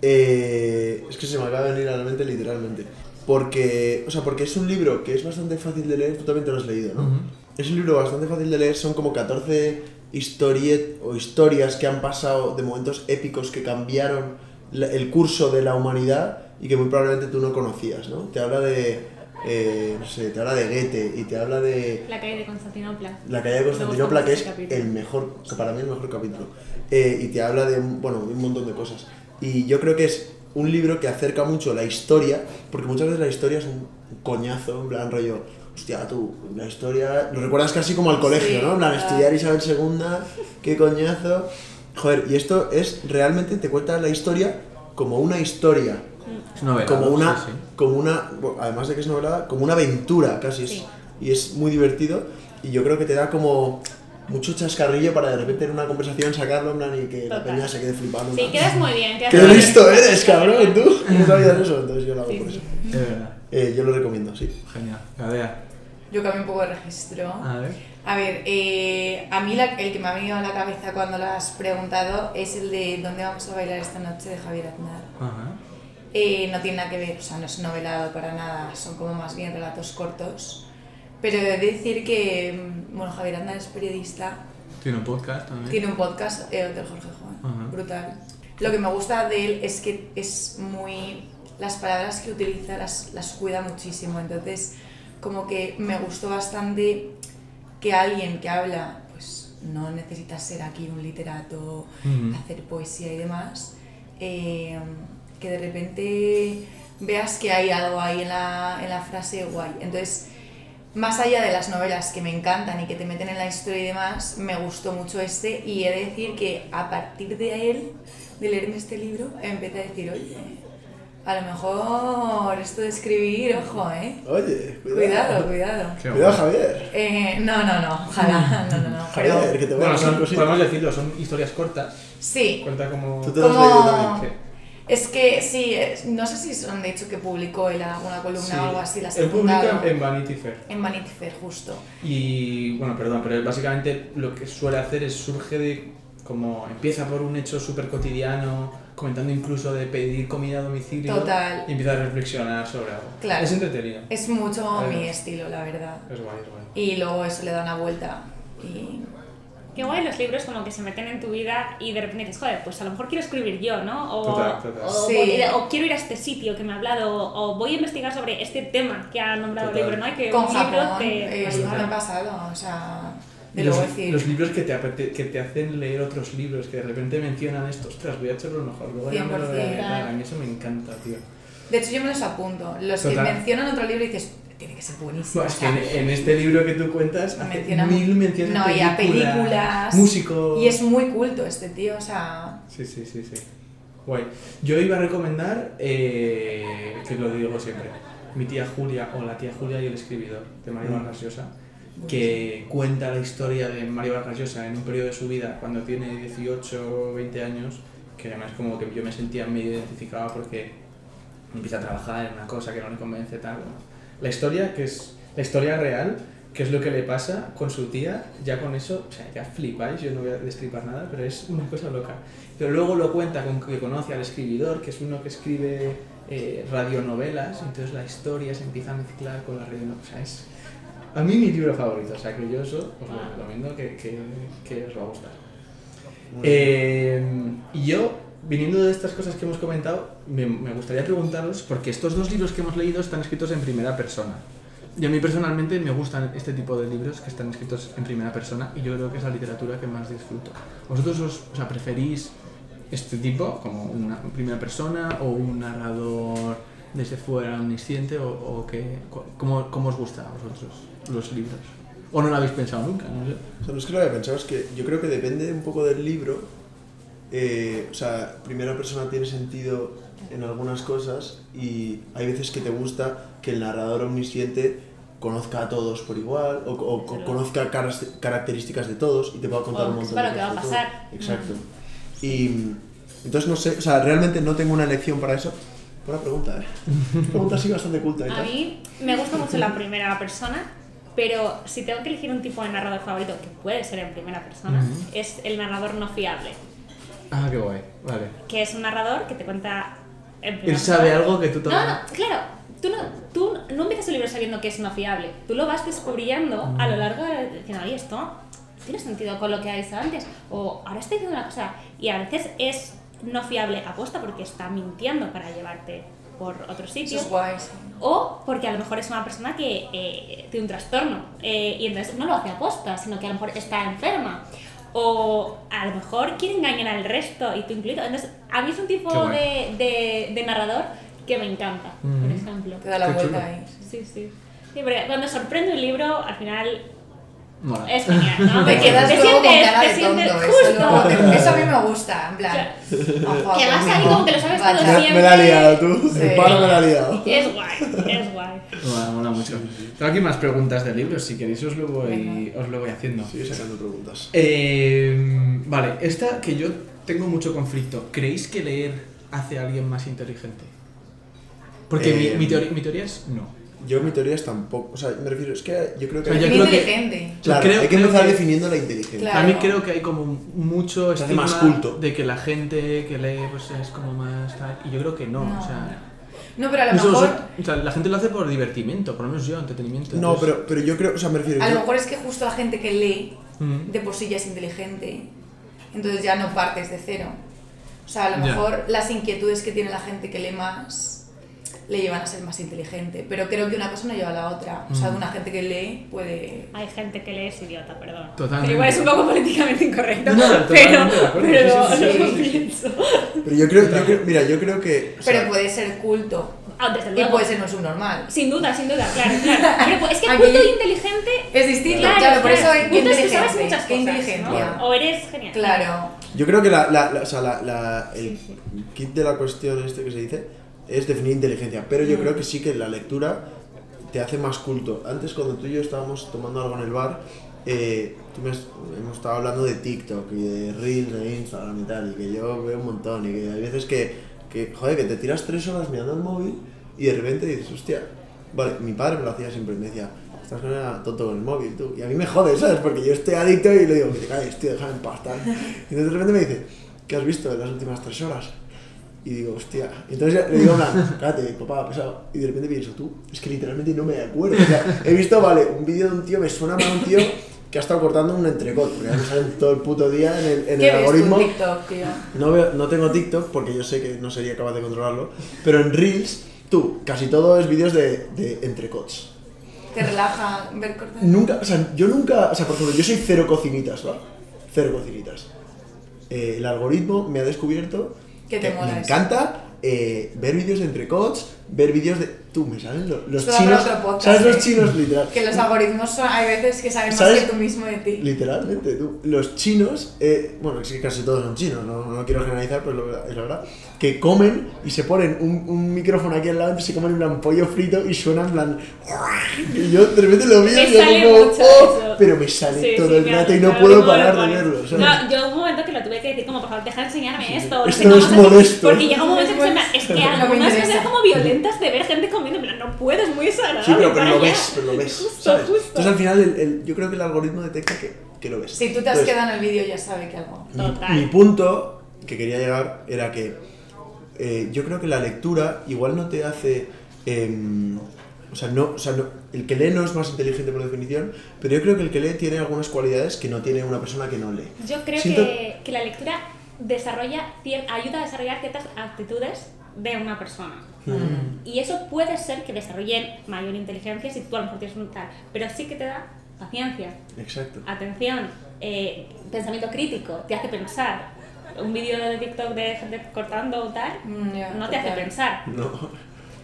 Eh, es que se me acaba de venir a la mente literalmente. Porque, o sea, porque es un libro que es bastante fácil de leer. Tú también te lo has leído, ¿no? Es un libro bastante fácil de leer. Son como 14 historiet o historias que han pasado de momentos épicos que cambiaron la- el curso de la humanidad y que muy probablemente tú no conocías, ¿no? Te habla de, eh, no sé, te habla de Goethe y te habla de La calle de Constantinopla. la calle de Constantinopla, que es capítulo. el mejor, que para mí el mejor capítulo. Eh, y te habla de, bueno, de un montón de cosas. Y yo creo que es un libro que acerca mucho la historia, porque muchas veces la historia es un coñazo, en plan rollo, hostia, tú, la historia, lo recuerdas casi como al colegio, Sí, ¿no? En plan, claro. estudiar Isabel II, qué coñazo. Joder, y esto es, realmente te cuenta la historia como una historia, Es novelado, como una, sí, sí. como una, bueno, además de que es novelada, como una aventura casi. es- y es muy divertido y yo creo que te da como mucho chascarrillo para de repente en una conversación sacarlo en plan y que la Total. peña se quede flipando. Sí, quedas muy bien. quedas ¡Qué listo eres, cabrón! ¿Tú no sabías eso? Entonces yo lo hago Sí, por sí. eso. Es verdad. Eh, yo lo recomiendo, sí. Genial. Gadea. Yo cambio un poco de registro. A ver. A ver, eh, a mí la- el que me ha venido a la cabeza cuando lo has preguntado es el de ¿Dónde vamos a bailar esta noche? de Javier Aznar. Ajá. Eh, no tiene nada que ver, o sea, no es novelado para nada, son como más bien relatos cortos. Pero he de decir que, mm, bueno, Javier Aznar es periodista, Tiene un podcast también. tiene un podcast, eh, del Jorge Juan, Ajá. brutal. Lo que me gusta de él es que es muy... Las palabras que utiliza las, las cuida muchísimo, entonces como que me gustó bastante que alguien que habla, pues no necesita ser aquí un literato, hacer poesía y demás, eh, que de repente veas que hay algo ahí en la, en la frase guay. Entonces, más allá de las novelas que me encantan y que te meten en la historia y demás, me gustó mucho este y he de decir que a partir de él, de leerme este libro, empecé a decir, oye, a lo mejor esto de escribir, ojo, ¿eh? Oye, cuidado. Cuidado, cuidado. Qué Cuidado. Javier. Eh, no, no, no, ojalá, no, no, no. Javier, Pero que te voy a Bueno, son, podemos decirlo, son historias cortas. sí, Cuenta como. Tú te has leído como... también. Es que sí, no sé si han dicho que publicó él alguna columna Sí. o algo así, la Él publica en Vanity Fair. En Vanity Fair, justo. Y bueno, perdón, pero él básicamente lo que suele hacer es surge de como empieza por un hecho súper cotidiano, comentando incluso de pedir comida a domicilio. Total. Y empieza a reflexionar sobre algo. Claro. Es entretenido. Es mucho mi estilo, la verdad. Es guay, es guay. Y luego eso le da una vuelta. Y Qué guay los libros como que se meten en tu vida y de repente dices, joder, pues a lo mejor quiero escribir yo, ¿no? O, Total, total. o Sí. voy quiero ir a este sitio que me ha hablado, o, o voy a investigar sobre este tema que ha nombrado el libro, ¿no? Y que con un libro te... eh, me ha pasado, o sea, De los, decir, los libros que te, apete- que te hacen leer otros libros, que de repente mencionan esto, ostras, voy a echarlo mejor, luego ya me lo voy a 100%. leer. A mí eso me encanta, tío. de hecho yo me los apunto. Los Total. que mencionan otro libro y dices, tiene que ser buenísimo. Es o que en, en este libro que tú cuentas, hace Menciona mil menciones no, y a películas. músicos. Y es muy culto este tío, o sea, Sí, sí, sí, sí. Guay. Yo iba a recomendar, eh, que lo digo siempre, mi tía Julia, o la tía Julia y el escribidor, de Mario Mm. Vargas Llosa, que cuenta la historia de Mario Vargas Llosa en un periodo de su vida, cuando tiene 18 o 20 años, que además como que yo me sentía medio identificado porque empieza a trabajar en una cosa que no le convence tal. La historia, que es la historia real, que es lo que le pasa con su tía, ya con eso, o sea, ya flipáis, yo no voy a destripar nada, pero es una cosa loca. Pero luego lo cuenta con que conoce al escribidor, que es uno que escribe eh, radionovelas, entonces la historia se empieza a mezclar con la radionovela. O a mí mi libro favorito, o sea, que yo eso os lo recomiendo que, que, que os va a gustar. Eh, y yo, viniendo de estas cosas que hemos comentado, me, me gustaría preguntaros, porque estos dos libros que hemos leído están escritos en primera persona. Y a mí personalmente me gustan este tipo de libros que están escritos en primera persona y yo creo que es la literatura que más disfruto. ¿Vosotros os, o sea, preferís este tipo, como una primera persona o un narrador desde fuera, omnisciente, o, o qué, cómo, cómo os gusta a vosotros los libros? ¿O no lo habéis pensado nunca? No sé. O sea, no es que lo haya pensado, es que yo creo que depende un poco del libro. Eh, o sea, primera persona tiene sentido en algunas cosas y hay veces que te gusta que el narrador omnisciente conozca a todos por igual o, o Pero- conozca caras- características de todos y te pueda contar O un montón de lo que va a cosas pasar. Exacto. Y entonces no sé, o sea, realmente no tengo una elección para eso. Buena pregunta, ¿eh? Pregunta así bastante culta. ¿eh? A mí me gusta mucho la primera persona, pero si tengo que elegir un tipo de narrador favorito, que puede ser en primera persona, Ujú. es el narrador no fiable, Ah, qué guay, vale. que es un narrador que te cuenta en Él primera sabe persona. algo que tú No, todavía no, claro. Tú no, tú no empiezas el libro sabiendo que es no fiable. Tú lo vas descubriendo a lo largo de diciendo, oye, esto tiene sentido con lo que ha dicho antes. O ahora estoy diciendo una cosa. Y a veces es no fiable aposta porque está mintiendo para llevarte por otro eso sitio. es guay. sí. O porque a lo mejor es una persona que eh, tiene un trastorno eh, y entonces no lo hace aposta, sino que a lo mejor está enferma. O a lo mejor quiere engañar al resto y tú incluido. Entonces, a mí es un tipo de, de, de narrador que me encanta, por ejemplo. Te da la Qué vuelta chulo. ahí. Sí, sí. Sí, porque cuando sorprende un libro, al final Mola. es genial, ¿no? Te quedas te luego con sientes- cara te de sientes tonto. Eso, justo. luego te- eso a mí me gusta, en plan. Ojo, Que vas ahí como que lo sabes todo Vaya. Me, siempre. me la ha liado tú. Sí. El palo me la ha liado. Es guay, es guay. Mola, mola mucho. Tengo aquí más preguntas de libros, si queréis os lo voy, os lo voy haciendo. Sigue sacando preguntas. Eh, vale, esta que yo tengo mucho conflicto. ¿Creéis que leer hace a alguien más inteligente? Porque Eh, mi, mi teoría, mi teoría es no. Yo mi teoría es tampoco, o sea, me refiero, es que yo creo que... O sea, yo creo que- inteligente. Claro, creo- hay que empezar que- definiendo la inteligencia. Claro. A mí creo que hay como mucho estigma más culto. de que la gente que lee pues es como más tal. Y yo creo que no. No. O sea, No, pero a lo mejor. o sea, la gente lo hace por divertimiento, por lo menos yo, entretenimiento. No, entonces- pero, pero yo creo, o sea, me refiero... A lo yo- mejor es que justo la gente que lee de por sí ya es inteligente. Entonces ya no partes de cero. O sea, a lo mejor las inquietudes que tiene la gente que lee más le llevan a ser más inteligente. Pero creo que una cosa no lleva a la otra. O sea, Mm. una gente que lee puede. Hay gente que lee es idiota, perdón. Totalmente. Pero igual es un poco políticamente incorrecto. No, no, pero, pero sí, sí, sí. lo pienso. Pero yo creo, yo creo- mira, yo creo que... o sea, Pero puede ser culto. Ah, Y puede ser no subnormal. Sin duda, sin duda, claro, claro. Pero pues, es que Aquí- culto e inteligente. Es distinto, Claro, claro, por eso hay Culto es que sabes muchas qué cosas, inteligencia. ¿no? O eres genial. Claro. Yo creo que la, la, la- o sea, la, la- el Sí, sí. kit de la cuestión este que se dice es definir inteligencia, pero yo Mm. creo que sí que la lectura te hace más culto. Antes cuando tú y yo estábamos tomando algo en el bar, eh, tú me has- hemos estado hablando de TikTok y de Reels, de Instagram y tal, y que yo veo un montón, y que hay veces que, que, joder, que te tiras tres horas mirando el móvil y de repente dices, hostia, vale, mi padre me lo hacía siempre, me decía, estás con el tonto con el móvil, tú, y a mí me jode, ¿sabes? Porque yo estoy adicto y le digo, que te calles, tío, déjame en paz, tal. Y entonces de repente me dice, ¿qué has visto en las últimas tres horas? Y digo, hostia. Entonces le digo, en plan, cállate, papá, pesado. Y de repente pienso, tú, es que literalmente no me acuerdo. O sea, he visto, vale, un vídeo de un tío, me suena a un tío que ha estado cortando un entrecot, porque ya me salen todo el puto día en el, en ¿Qué el tú algoritmo. en TikTok, tío? No, veo- no tengo TikTok porque yo sé que no sería capaz de controlarlo, pero en Reels, tú, casi todo es vídeos de, de entrecots. ¿Te relaja ver cortar? Nunca, o sea, yo nunca, o sea, por ejemplo, yo soy cero cocinitas, ¿va? Cero cocinitas. Eh, el algoritmo me ha descubierto Que te que me encanta eh, ver vídeos de entrecots, ver vídeos de... Tú, me salen los, los Esto chinos... podcast, ¿Sabes los eh? chinos, literal? Que los algoritmos son, hay veces que saben más ¿Sabes? que tú mismo de ti. Literalmente, tú. Los chinos, eh, bueno, es que casi todos son chinos, no, no quiero generalizar, pero lo- es la verdad, que comen y se ponen un, un micrófono aquí al lado, entonces se comen en plan pollo frito y suena en plan... Y yo de repente lo Me y yo sale como... "Oh", pero me sale Sí, todo sí, el claro, rato y no claro, puedo ¿cómo lo parar de verlo, ¿sabes? No, yo hubo un momento que lo tuve que decir, como por favor, deja de enseñarme esto. Esto que no es hacer- molesto. Porque llega un momento que se me- es que No algunas interesa. cosas como de ver gente comiendo, en plan, no puedo, es muy desagradable. Sí, pero, pero lo allá. ves, pero lo ves, Justo, ¿sabes? justo. Entonces al final el, el- yo creo que el algoritmo detecta que, que lo ves. Si tú te has Entonces, quedado en el vídeo ya sabe que algo. mi- Total. Mi, punto que quería llegar era que eh, yo creo que la lectura igual no te hace... em, o sea, no, o sea no- el que lee no es más inteligente por definición, pero yo creo que el que lee tiene algunas cualidades que no tiene una persona que no lee. Yo creo Siento- que, que la lectura desarrolla, ayuda a desarrollar ciertas actitudes de una persona. Mm. Y eso puede ser que desarrollen mayor inteligencia si tú a lo mejor tienes un tal, pero sí que te da paciencia, Exacto. atención, eh, pensamiento crítico, te hace pensar. Un vídeo de TikTok de gente cortando o tal, Mm, ya, no te hace total. pensar. No,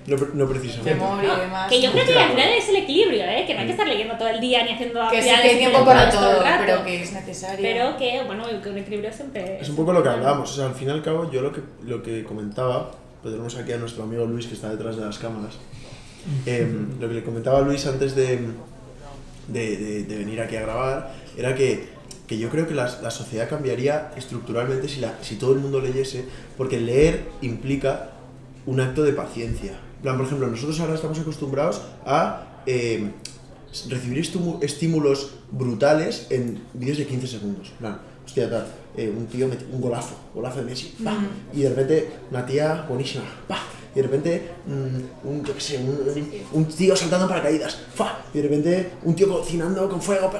no, no precisamente. Memoria y demás. Que yo creo que al final es el equilibrio, ¿eh? que no hay que estar leyendo todo el día ni haciendo Que sí que hay tiempo para todo, el rato. pero que es necesario. Pero que, bueno, que un equilibrio siempre Es un poco lo que hablábamos, o sea, al fin y al cabo yo lo que, lo que comentaba, pues tenemos aquí a nuestro amigo Luis que está detrás de las cámaras, Em, lo que le comentaba a Luis antes de, de, de- de venir aquí a grabar era que, que yo creo que la, la sociedad cambiaría estructuralmente si, la, si todo el mundo leyese, porque leer implica un acto de paciencia. En plan, por ejemplo, nosotros ahora estamos acostumbrados a em, recibir estímulos brutales en vídeos de 15 segundos. Plan, hostia, tal, eh, un tío un golazo, golazo de Messi, pa, y de repente una tía buenísima, pa, y de repente mm, un, yo qué sé, un, un- un tío saltando en paracaídas, fa, y de repente un tío cocinando con fuego,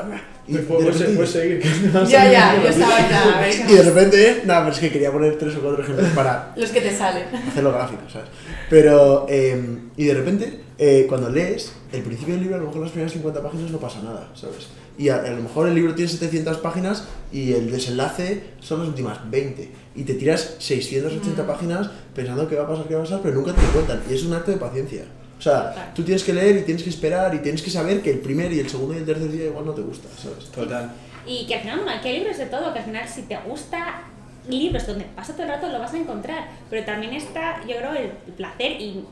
y de repente, seguir. Ya, ya, yo estaba ya. y de repente, nada, pero es que quería poner tres o cuatro ejemplos para Los que te salen. hacerlo gráfico, ¿sabes? Pero, eh, y de repente, eh, cuando lees, el principio del libro, a lo mejor las primeras 50 páginas no pasa nada, ¿sabes? Y a, a lo mejor el libro tiene 700 páginas y el desenlace son las últimas 20. Y te tiras 680 páginas pensando qué va a pasar, qué va a pasar, pero nunca te lo cuentan. Y es un acto de paciencia. O sea, tú tienes que leer y tienes que esperar y tienes que saber que el primer y el segundo y el tercer día igual no te gusta, ¿sabes? Total. Y que al final, bueno, aquí hay libros de todo, que al final si te gusta libros donde pasa todo el rato lo vas a encontrar, pero también está, yo creo, el placer y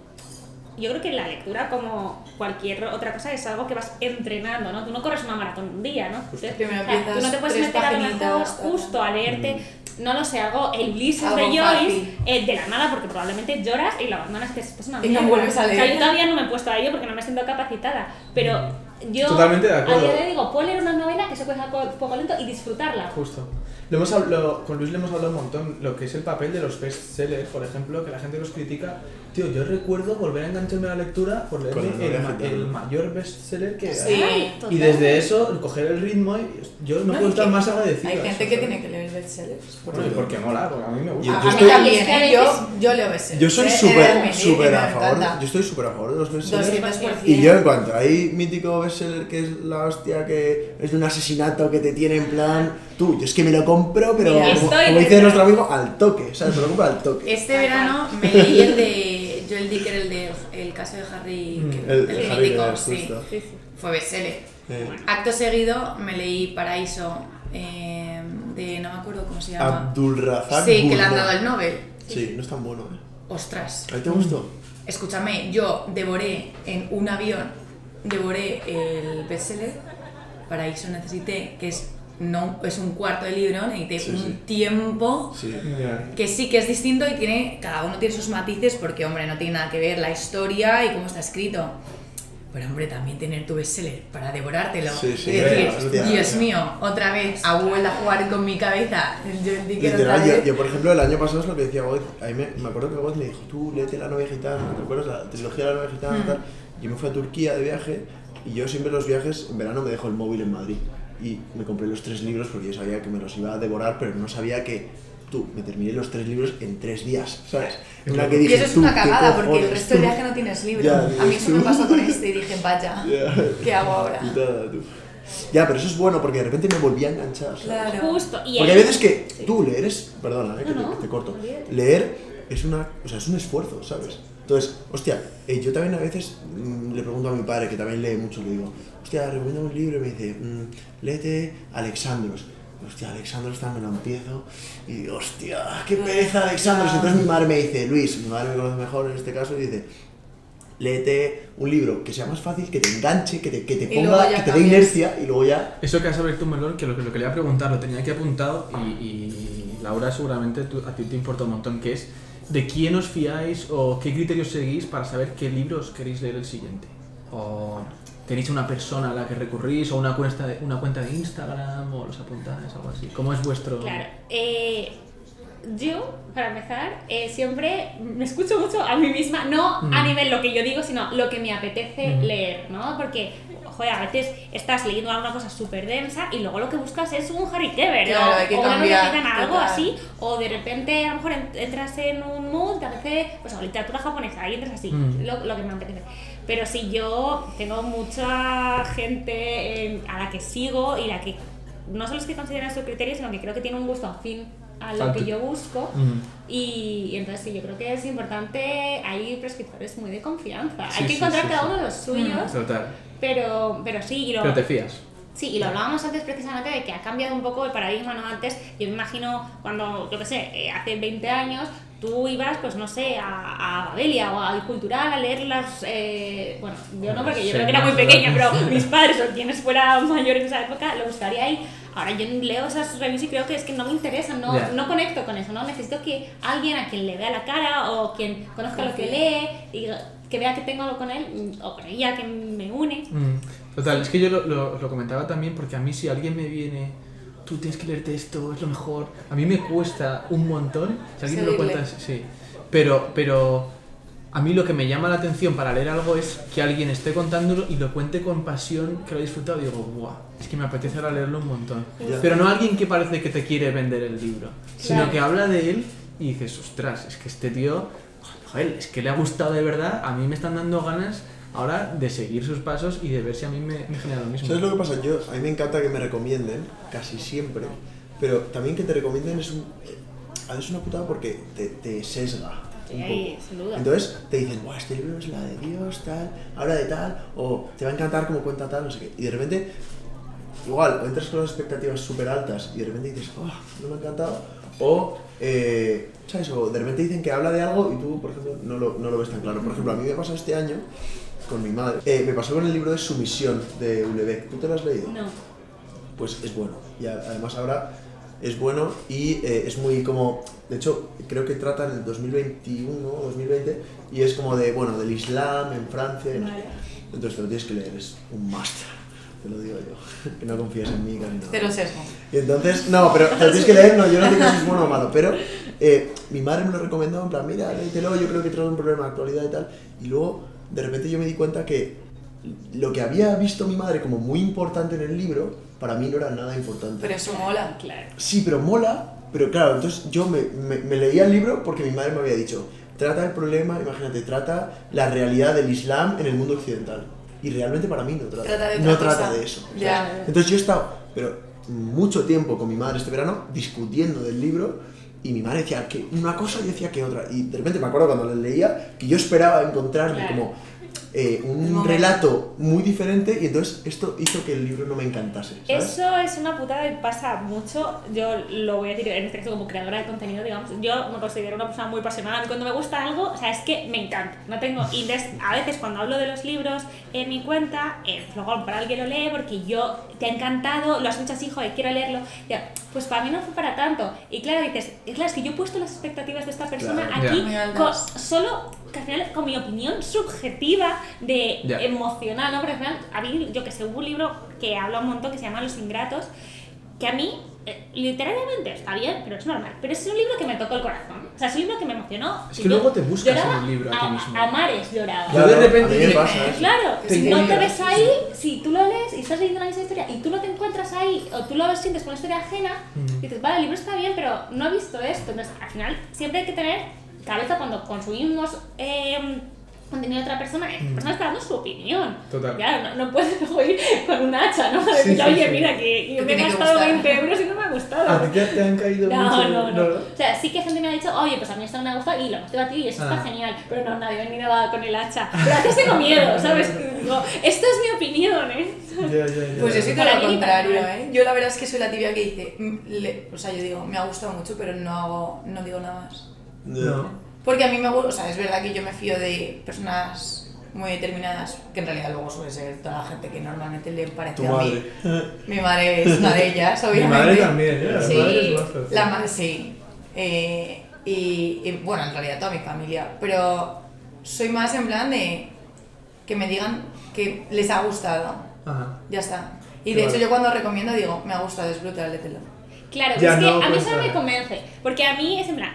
yo creo que la lectura, como cualquier otra cosa, es algo que vas entrenando, ¿no? Tú no corres una maratón un día, ¿no? Entonces, Primero o sea, empiezas tú no te puedes meter a lo mejor justo a leerte, no lo sé, algo el Ulises de Joyce eh, de la nada, porque probablemente lloras y lo abandonas, que es es una Y no mierda. vuelves a O sea, yo todavía no me he puesto a ello porque no me siento capacitada, pero yo Totalmente de acuerdo. a día de hoy digo, puedo leer una novela que se puede hacer un poco lento y disfrutarla. Justo. Lo hemos hablado, con Luis le hemos hablado un montón, lo que es el papel de los bestsellers, por ejemplo, que la gente los critica. Tío, yo recuerdo volver a engancharme a la lectura por novela el, ma- gitana. el mayor bestseller que Sí. hay. Ay, Y desde eso, coger el ritmo, y yo no, No, puedo estar más agradecido. Hay a gente eso, que ¿sabes? tiene que leer bestsellers. Bueno, y porque mola, porque a mí me gusta. Yo- a yo a mí estoy- también, Es que a ¿eh? Yo, yo leo bestsellers. Yo soy ¿eh? De súper, a favor. Yo estoy súper a favor de los bestsellers. 200%. Y yo en cuanto hay mítico bestseller que es la hostia que es de un asesinato que te tiene en plan, tú, yo es que me lo compro, pero Mira, como, dice nuestro amigo, al toque, ¿sabes? Me lo compro al toque. Este verano me leí el de Joel Dicker, el de El caso de Harry, Mm, que- el- el, el Harry mítico, Potter, sí. justo. Sí, sí. Fue bestseller. Eh, Acto seguido me leí Paraíso eh, de no me acuerdo cómo se llama. Abdulrazak Sí, que le han dado el Nobel. Sí, no es tan bueno, ¿eh? Ostras. ¿A ti te gustó? Escúchame, yo devoré en un avión, devoré el bestseller. Paraíso necesité, que es, no, es un cuarto de libro, necesité Sí, un sí. tiempo Sí. Que sí que es distinto y tiene cada uno tiene sus matices porque hombre no tiene nada que ver la historia y cómo está escrito pero hombre también tener tu bestseller para devorártelo y decir. Dios mío otra vez ha vuelto a jugar con mi cabeza otra Literal, yo, yo, por ejemplo el año pasado es lo que decía Goethe, a mí me, me acuerdo que Goethe me dijo, tú léete la novia gitana, ¿te acuerdas? La trilogía de la novia gitana Mm. tal. Yo me fui a Turquía de viaje y yo siempre los viajes, en verano me dejo el móvil en Madrid y me compré los tres libros porque yo sabía que me los iba a devorar, pero no sabía que tú, me terminé los tres libros en tres días, ¿sabes? En la que Y dije, eso es "Tú, una ¿qué cagada, porque el resto del tú?". viaje no tienes libro. Ya, a mí eso me tú. pasó con este y dije, vaya, Ya. ¿qué hago ahora? Putada, tú. Ya, pero eso es bueno porque de repente me volví a enganchar. ¿sabes? Claro. Justo. Y Porque hay veces que tú leer es. Perdona, eh, que, No, te, no, te corto. Leer es una. O sea, es un esfuerzo, ¿sabes? Entonces, hostia, eh, yo también a veces mm, le pregunto a mi padre, que también lee mucho, le digo, hostia, recomiendo un libro y me dice, mm, léete Alexandros. Hostia, Alexandros también lo empiezo. Y digo, hostia, qué pereza Alexandros. Entonces mi madre me dice, Luis, mi madre me conoce mejor en este caso, y dice, léete un libro que sea más fácil, que te enganche, que te, que te ponga, que te dé inercia y luego ya Eso que has abierto un melón, que lo que lo quería preguntar, lo tenía aquí apuntado y, y Laura seguramente tú- a ti te importa un montón, que es ¿de quién os fiáis o qué criterios seguís para saber qué libros queréis leer el siguiente? ¿O tenéis una persona a la que recurrís o una cuenta de, una cuenta de Instagram o los apuntáis, algo así? ¿Cómo es vuestro...? Claro. eh, yo, para empezar, eh, siempre me escucho mucho a mí misma, no a Mm. nivel lo que yo digo, sino lo que me apetece Mm. leer, ¿no? Porque, joder, a veces estás leyendo alguna cosa súper densa y luego lo que buscas es un Harry Keber Claro, o, hay que o una cambiar, novelita, algo total. así, o de repente a lo mejor en- entras en un mood que a veces, pues o literatura japonesa, y entras así, Mm. lo, lo que me apetece. Pero si yo tengo mucha gente eh, a la que sigo y la que no solo es que consideran su criterio, sino que creo que tiene un gusto afín a lo Falta- que yo busco. Mm. Y, y entonces sí, yo creo que es importante, hay prescriptores muy de confianza. Sí, hay que sí, encontrar sí, cada uno de los suyos, Total. pero, pero sí, y lo, Pero te fías. Sí, y lo hablábamos antes precisamente de que ha cambiado un poco el paradigma, ¿no? Antes, yo me imagino cuando, yo qué sé, eh, hace 20 años, tú ibas, pues no sé, a, a Babelia o al Cultural a leer las... eh, bueno, yo no, porque yo creo que era muy pequeña, pero mis padres o quienes fueran mayores en esa época lo buscaría ahí. Ahora yo leo esas reviews y creo que es que no me interesan, no, no conecto con eso, ¿no? Necesito que alguien a quien le vea la cara o quien conozca lo que lee y que vea que tengo algo con él o con ella que me une. Mm, Total, es que yo lo, lo- lo comentaba también porque a mí si alguien me viene, tú tienes que leerte esto, es lo mejor, a mí me cuesta un montón, si alguien me lo cuenta, sí, pero, pero a mí lo que me llama la atención para leer algo es que alguien esté contándolo y lo cuente con pasión, que lo ha disfrutado y digo, guau, es que me apetece ahora leerlo un montón. Pero no alguien que parece que te quiere vender el libro, sino Claro. que habla de él y dices, ostras, es que este tío, joder, es que le ha gustado de verdad, a mí me están dando ganas ahora de seguir sus pasos y de ver si a mí me, me genera lo mismo. ¿Sabes lo que pasa? Yo, a mí me encanta que me recomienden, casi siempre, pero también que te recomienden es un, eh, veces una putada porque te, te sesga. Sí, un ahí, poco. sin duda. Entonces te dicen, Buah, este libro es la de Dios, tal, habla de tal, o te va a encantar como cuenta tal, no sé qué. Y de repente, igual, o entras con las expectativas súper altas y de repente dices, oh, no me ha encantado, o, eh, ¿sabes? O de repente dicen que habla de algo y tú, por ejemplo, no lo, no lo ves tan claro. Por ejemplo, a mí me pasó este año con mi madre, eh, me pasó con el libro de Sumisión de Ulebeck. ¿Tú te lo has leído? No. pues es bueno. Y además ahora es bueno y eh, es muy como, de hecho creo que trata en el 2021 o 2020 y es como de, bueno, del Islam en Francia. y no sé Vale. Entonces te lo tienes que leer, es un máster, te lo digo yo, que no confíes en mí casi nada. Sesgo. Y entonces, no, pero te lo tienes que leer, no, yo no digo si es bueno o malo, pero eh, mi madre me lo recomendó, en plan, mira, léetelo, yo creo que trae un problema de actualidad y tal. Y luego, de repente yo me di cuenta que lo que había visto mi madre como muy importante en el libro, para mí no era nada importante. Pero eso mola. Claro. Sí, pero mola, pero claro, entonces yo me, me, me leía el libro porque mi madre me había dicho, trata el problema, imagínate, trata la realidad del Islam en el mundo occidental. Y realmente para mí no trata, Trata de no trata de eso. Ya. Entonces yo he estado, pero mucho tiempo con mi madre este verano discutiendo del libro y mi madre decía que una cosa y decía que otra. Y de repente me acuerdo cuando lo leía que yo esperaba encontrarme Claro. como eh, un relato muy diferente y entonces esto hizo que el libro no me encantase. ¿sabes? Eso es una putada y pasa mucho. Yo lo voy a decir en este caso como creadora de contenido, digamos. Yo me considero una persona muy apasionada. A mí cuando me gusta algo, o sea, es que me encanta. No tengo. Y a veces cuando hablo de los libros en mi cuenta, eh, pues luego para alguien lo lee porque yo te ha encantado, lo has hecho así, joder, quiero leerlo. Ya, pues para mí no fue para tanto. Y claro, dices, es claro, es que yo he puesto las expectativas de esta persona Claro. aquí con- solo que al final con mi opinión subjetiva de Ya. emocional, ¿no? Porque al final, a mí, yo que sé, hubo un libro que habla un montón que se llama Los Ingratos, que a mí eh, literariamente está bien, pero es normal. Pero es un libro que me tocó el corazón. O sea, es un libro que me emocionó. Es Y que luego te buscas en lloraba un libro a ti mismo. A, mares lloraba. Yo de repente- a mí me Sí. pasa eso. Claro, Te si no te ves sí, ahí, si tú lo lees y estás leyendo la misma historia y tú no te encuentras ahí o tú lo sientes con una historia ajena, Mm. dices, vale, el libro está bien, pero no he visto esto. Entonces, al final, siempre hay que tener cabeza cuando consumimos eh, contenido de otra persona. La persona está dando su opinión. Mm. Total. Ya, no, no puedes ir con un hacha, ¿no? Sí, Decir, sí, oye, sí. mira, que yo me he gastado gustar". 20 euros y no me ha gustado. ¿A ti te, te han caído No, mucho? no, no. O sea, sí que gente me ha dicho, oye, pues a mí esto no me ha gustado y lo a ti y eso Ah. está genial. Pero no, nadie ha venido con el hacha. Pero a veces tengo miedo, ¿sabes? Digo, esto es mi opinión, ¿eh? Ya, ya, ya. Pues yo soy todo lo contrario. ¿eh? Yo la verdad es que soy la tibia que dice, mm, le- o sea, yo digo, me ha gustado mucho, pero no hago, no digo nada más. No. Porque a mí me gusta, o sea, es verdad que yo me fío de personas muy determinadas, que en realidad luego suele ser toda la gente que normalmente le parece Tu a mí. madre. Mi madre es una de ellas, Mi obviamente. madre también, ¿eh? La Sí, madre es la ma- sí. Eh, y, y, bueno, en realidad toda mi familia. Pero soy más en plan de que me digan que les ha gustado. Ajá. Ya está. Y Qué de hecho yo cuando recomiendo digo, me ha gustado, es brutal, lételo. Claro, Ya es que no a mí eso no me convence. Porque a mí es en plan.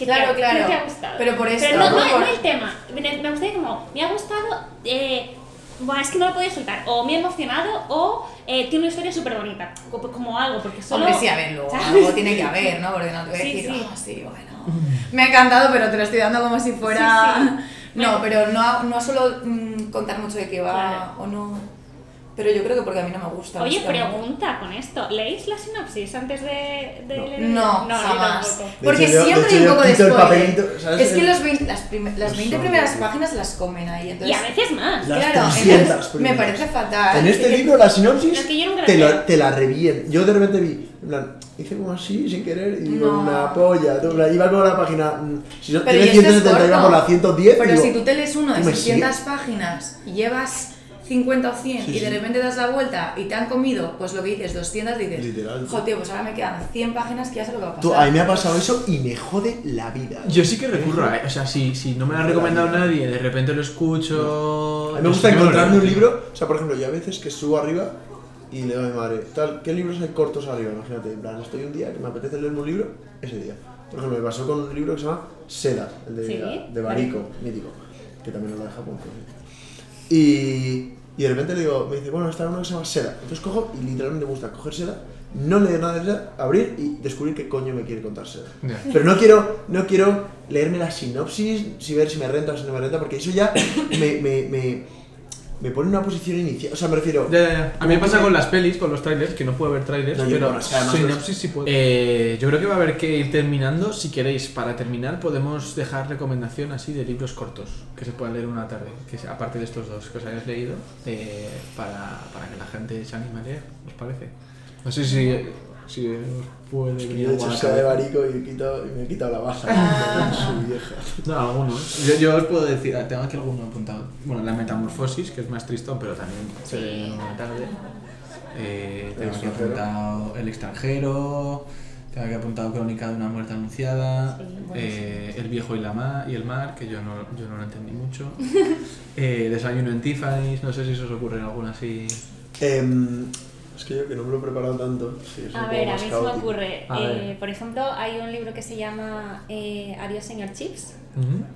Que Claro, te, claro. que te ha gustado. Pero por Pero no, ¿no? no, Por- no el tema. Me, gustaría como, me ha gustado. Eh, Buah, es que no lo podía soltar. O me ha emocionado o eh, tiene una historia súper bonita. Como, como algo, porque solo. Hombre, sí, a ver, luego ¿sabes? algo tiene que haber, ¿no? Porque no te voy a Sí, decir, sí. "Oh, sí, bueno. Me ha encantado, pero te lo estoy dando como si fuera. Sí. No, Bueno. pero no, no suelo mm, contar mucho de qué va Claro. o no. Pero yo creo que porque a mí no me gusta. Oye, pregunta con esto. ¿Leéis la sinopsis antes de, de No. leer No, yo jamás. De Porque hecho, siempre hay un poco de spoiler. Es que los 20 las, prim- las Los 20 son- primeras páginas las comen ahí. Y a veces más. Las claro, 300 entonces, me parece fatal. En este libro la sinopsis Es que yo nunca la te, te la revienten. Yo de repente vi, en plan, hice como así, sin querer, y digo, No. una polla. Iba por la página, si no, Pero tiene y esto es 170, iba por la 110. Pero digo, si tú te lees uno de ¿tú me 600 sigues? páginas y llevas 50 o 100 Sí, y de sí. repente das la vuelta y te han comido, pues lo que dices, 200, dices, Literal. jo tío, pues ahora me quedan 100 páginas que ya sé lo que va a pasar. Tú, a mí me ha pasado eso y me jode la vida. Yo sí que recurro a, o sea, si, si no me lo ha recomendado nadie, de repente lo escucho. A mí me gusta encontrarme un libro, o sea, por ejemplo, yo a veces que subo arriba y le digo a mi madre, tal, ¿qué libros hay cortos arriba? Imagínate, en plan, estoy un día que me apetece leerme un libro, ese día. Por ejemplo, me pasó con un libro que se llama Seda, el de, Sí, de Barico, mítico, que también lo da de Japón, cierto. Y, y de repente le digo, me dice, bueno, está uno que se llama Seda. Entonces cojo y literalmente me gusta coger Seda, no leer nada de Seda, abrir y descubrir qué coño me quiere contar Seda. Ya. Pero no quiero, no quiero leerme la sinopsis, si ver si me renta o si no me renta, porque eso ya me, me, me, me pone en una posición inicial. O sea, me refiero. Ya, ya, ya. A mí me pasa con las pelis, con los trailers, que no puedo ver trailers, No, yo pero no, sinopsis sí puedo. Eh, yo creo que va a haber que ir terminando. Si queréis, para terminar, podemos dejar recomendación así de libros cortos que se puedan leer una tarde, que sea- aparte de estos dos que os hayáis leído, eh, para, para que la gente se anime a leer, ¿os parece? No sé si, si os puede Yo venir he algo a hecho la Seda de cabeza. Barico y, he quitado, y me he quitado la baja. Ah. Su vieja. No, algunos. Yo, yo os puedo decir, ah, tengo aquí alguno apuntado. Bueno, la metamorfosis, que es más tristón, pero también se lee en una tarde. Eh, tengo aquí apuntado El extranjero. Tengo aquí apuntado Crónica de una muerte anunciada. Sí, eh, el viejo y la mar, y el mar, que yo no, yo no lo entendí mucho. eh, Desayuno en Tiffany's, no sé si se os ocurre alguna así. Em, es que yo que no me lo he preparado tanto. Sí, A ver, a mí se me ocurre. Eh, por ejemplo, hay un libro que se llama eh, Adiós, señor Chips,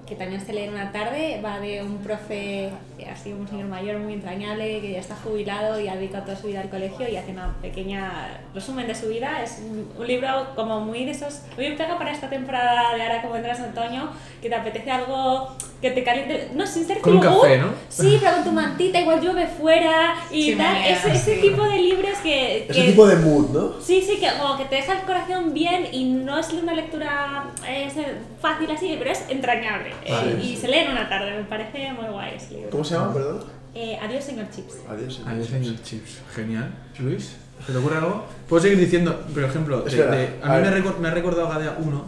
que también se lee en una tarde. Va de un profe, eh, así un señor mayor muy entrañable, que ya está jubilado y ha dedicado toda su vida al colegio y hace una pequeña resumen de su vida. Es un, un libro como muy de esos. Muy pega para esta temporada de ahora, como entras en otoño, que te apetece algo que te caliente. No, sin ser Con un café. ¿no? Sí, pero con tu mantita, igual llueve fuera y Sí, tal. manera, Ese, ese sí. tipo de libros que. Ese que- tipo de mood, ¿no? Sí, sí, que como que te deja el corazón bien y no es una lectura eh, es fácil así, pero es entrañable. eh, Vale, y se lee en una tarde, me parece muy guay ese libro. ¿Cómo se llama, perdón? Eh, adiós, señor Chips. Adiós. señor. Adiós, señor Chips. Genial. Luis, ¿se te ocurre algo? Puedo seguir diciendo, por ejemplo, de- de- a a mí me, me ha recordado Gadea 1,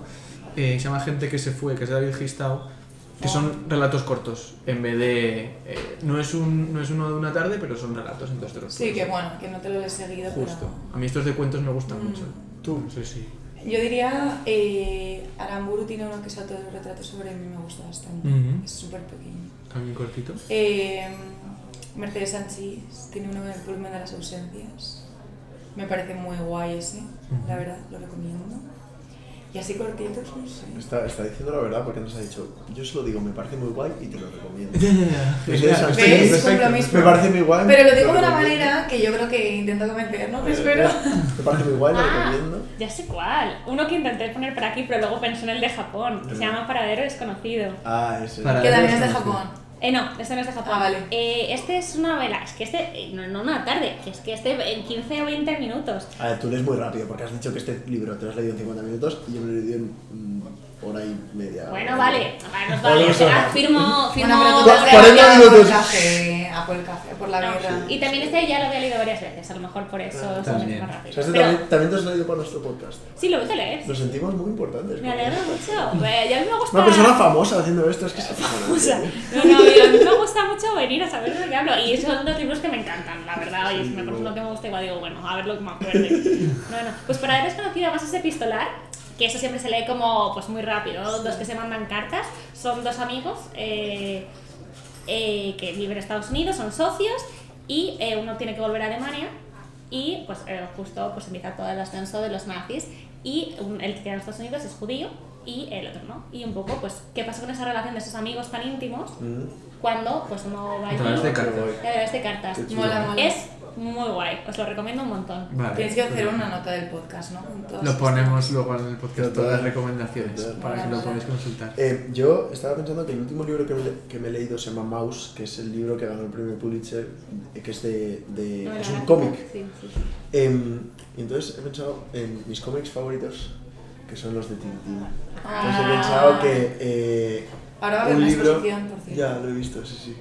eh, se llama Gente que se fue, que es de David Gistau, que son relatos cortos, en vez de... eh, no, es un, no es uno de una tarde, pero son relatos, entonces te los Sí, que bueno, que no te lo he seguido, Justo. A mí estos de cuentos me gustan Mm. mucho. Tú. No sé si... pero... Yo diría, eh, Aramburu tiene uno que es autorretrato sobre mí, me gusta bastante. Es súper pequeño. También cortito. Eh, Mercedes Sánchez tiene uno en el volumen de las ausencias. Me parece muy guay ese, la verdad, lo recomiendo. Y así cortitos, no sé. Está, está diciendo la verdad porque nos ha dicho, yo se lo digo, me parece muy guay y te lo recomiendo. Ya, ya, ya. Me parece muy guay. Pero lo digo de una manera que yo creo que intento convencer, ¿no? Eh, Espero. Me parece muy guay, lo Ah, recomiendo. ya sé cuál. Uno que intenté poner por aquí, pero luego pensé en el de Japón, que se llama Paradero Desconocido. Ah, ese. Que también es de. Japón. Eh, no, este no es de Japón. Ah, vale. Eh, este es una novela, es que este, eh, no, no una tarde, es que este en 15 o 20 minutos. A ver, tú lees muy rápido porque has dicho que este libro te lo has leído en 50 minutos y yo me lo he leído en mm, hora y media. Bueno, vale, vale, nos Vale. Ah, firmo, firmo. Bueno, pero tú Cua- te has 40 leído minutos. por café, a por el café, por la No, guerra. Y también este ya lo había leído varias veces, a lo mejor por eso Ah, también. más O rápido. sea, este Pero, también, también te has leído para nuestro podcast. sí, lo te lees. Nos sentimos muy importantes. Me alegro es mucho. Eh, Y a mí me gusta. Una persona famosa haciendo esto, es que se O sea, no, no, a mí me gusta mucho venir a saber de qué hablo. Y son dos libros que me encantan, la verdad. Oye, si me pones uno que me gusta, igual digo, bueno, a ver lo que me acuerde. No, no. Pues para haber desconocido además ese epistolar, que eso siempre se lee como pues muy rápido, dos que se mandan cartas, son dos amigos eh, eh, que viven en Estados Unidos, son socios, y eh, uno tiene que volver a Alemania, y pues eh, justo pues empieza todo el ascenso de los nazis, y un- el que queda en Estados Unidos es judío, y el otro no. Y un poco, pues, ¿qué pasa con esa relación de esos amigos tan íntimos Mm. cuando pues uno va A través de cartas. a través de cartas? Mola, mola. Es muy guay, os lo recomiendo un montón. Vale. Tienes que hacer una nota del podcast, ¿no? Todas Lo ponemos luego en el podcast todas las recomendaciones para que lo podáis consultar. Eh, yo estaba pensando que el último libro que me, que me he leído se llama Mouse, que es el libro que ganó el premio Pulitzer, eh, que es de, de- No, es un cómic. Sí, sí, sí. Y entonces he pensado en mis cómics favoritos, que son los de Tintín. Entonces he Ah. pensado que eh, Ahora va a haber un una libro, exposición, por cierto. ya lo he visto, sí, sí.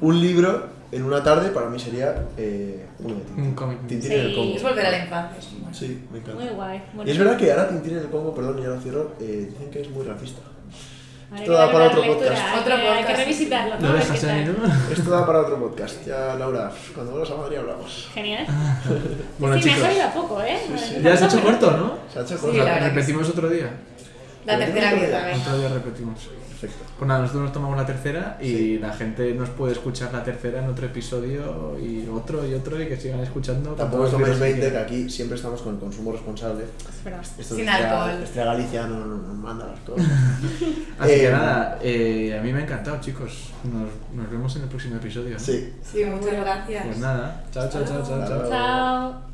Un libro en una tarde para mí sería eh, uno de Tintín. Un cómic. Tintín Sí. en el Congo. Es volver a la infancia. Sí, me encanta. Muy guay. Y es verdad que ahora Tintín en el Congo, perdón, ya lo cierro, eh, dicen que es muy racista. Esto da para otro lectura, podcast. Hay, Otro que, hay que podcast. revisitarlo, ¿no? Esto da para otro podcast. Ya, Laura, cuando vuelvas a Madrid hablamos. Genial. Bueno, sí, chicos, me ha salido a poco, ¿eh? Sí, sí. ya se ha hecho corto, ¿no? Se ha hecho Sí, que Repetimos otro día. La tercera venga. Otro día repetimos. Perfecto. Pues nada, nosotros nos tomamos la tercera y Sí. la gente nos puede escuchar la tercera en otro episodio y otro y otro y que sigan escuchando. Tampoco os todos los toméis libros 20, que aquí siempre estamos con el consumo responsable. Es Sin alcohol. Estrella Galicia no no- nos manda las cosas. Así que Eh, nada, eh, a mí me ha encantado, chicos. Nos, nos vemos en el próximo episodio. ¿no? Sí. Sí, muchas gracias. Pues nada, chao, chao, chao, chao. chao. Chao. Chao.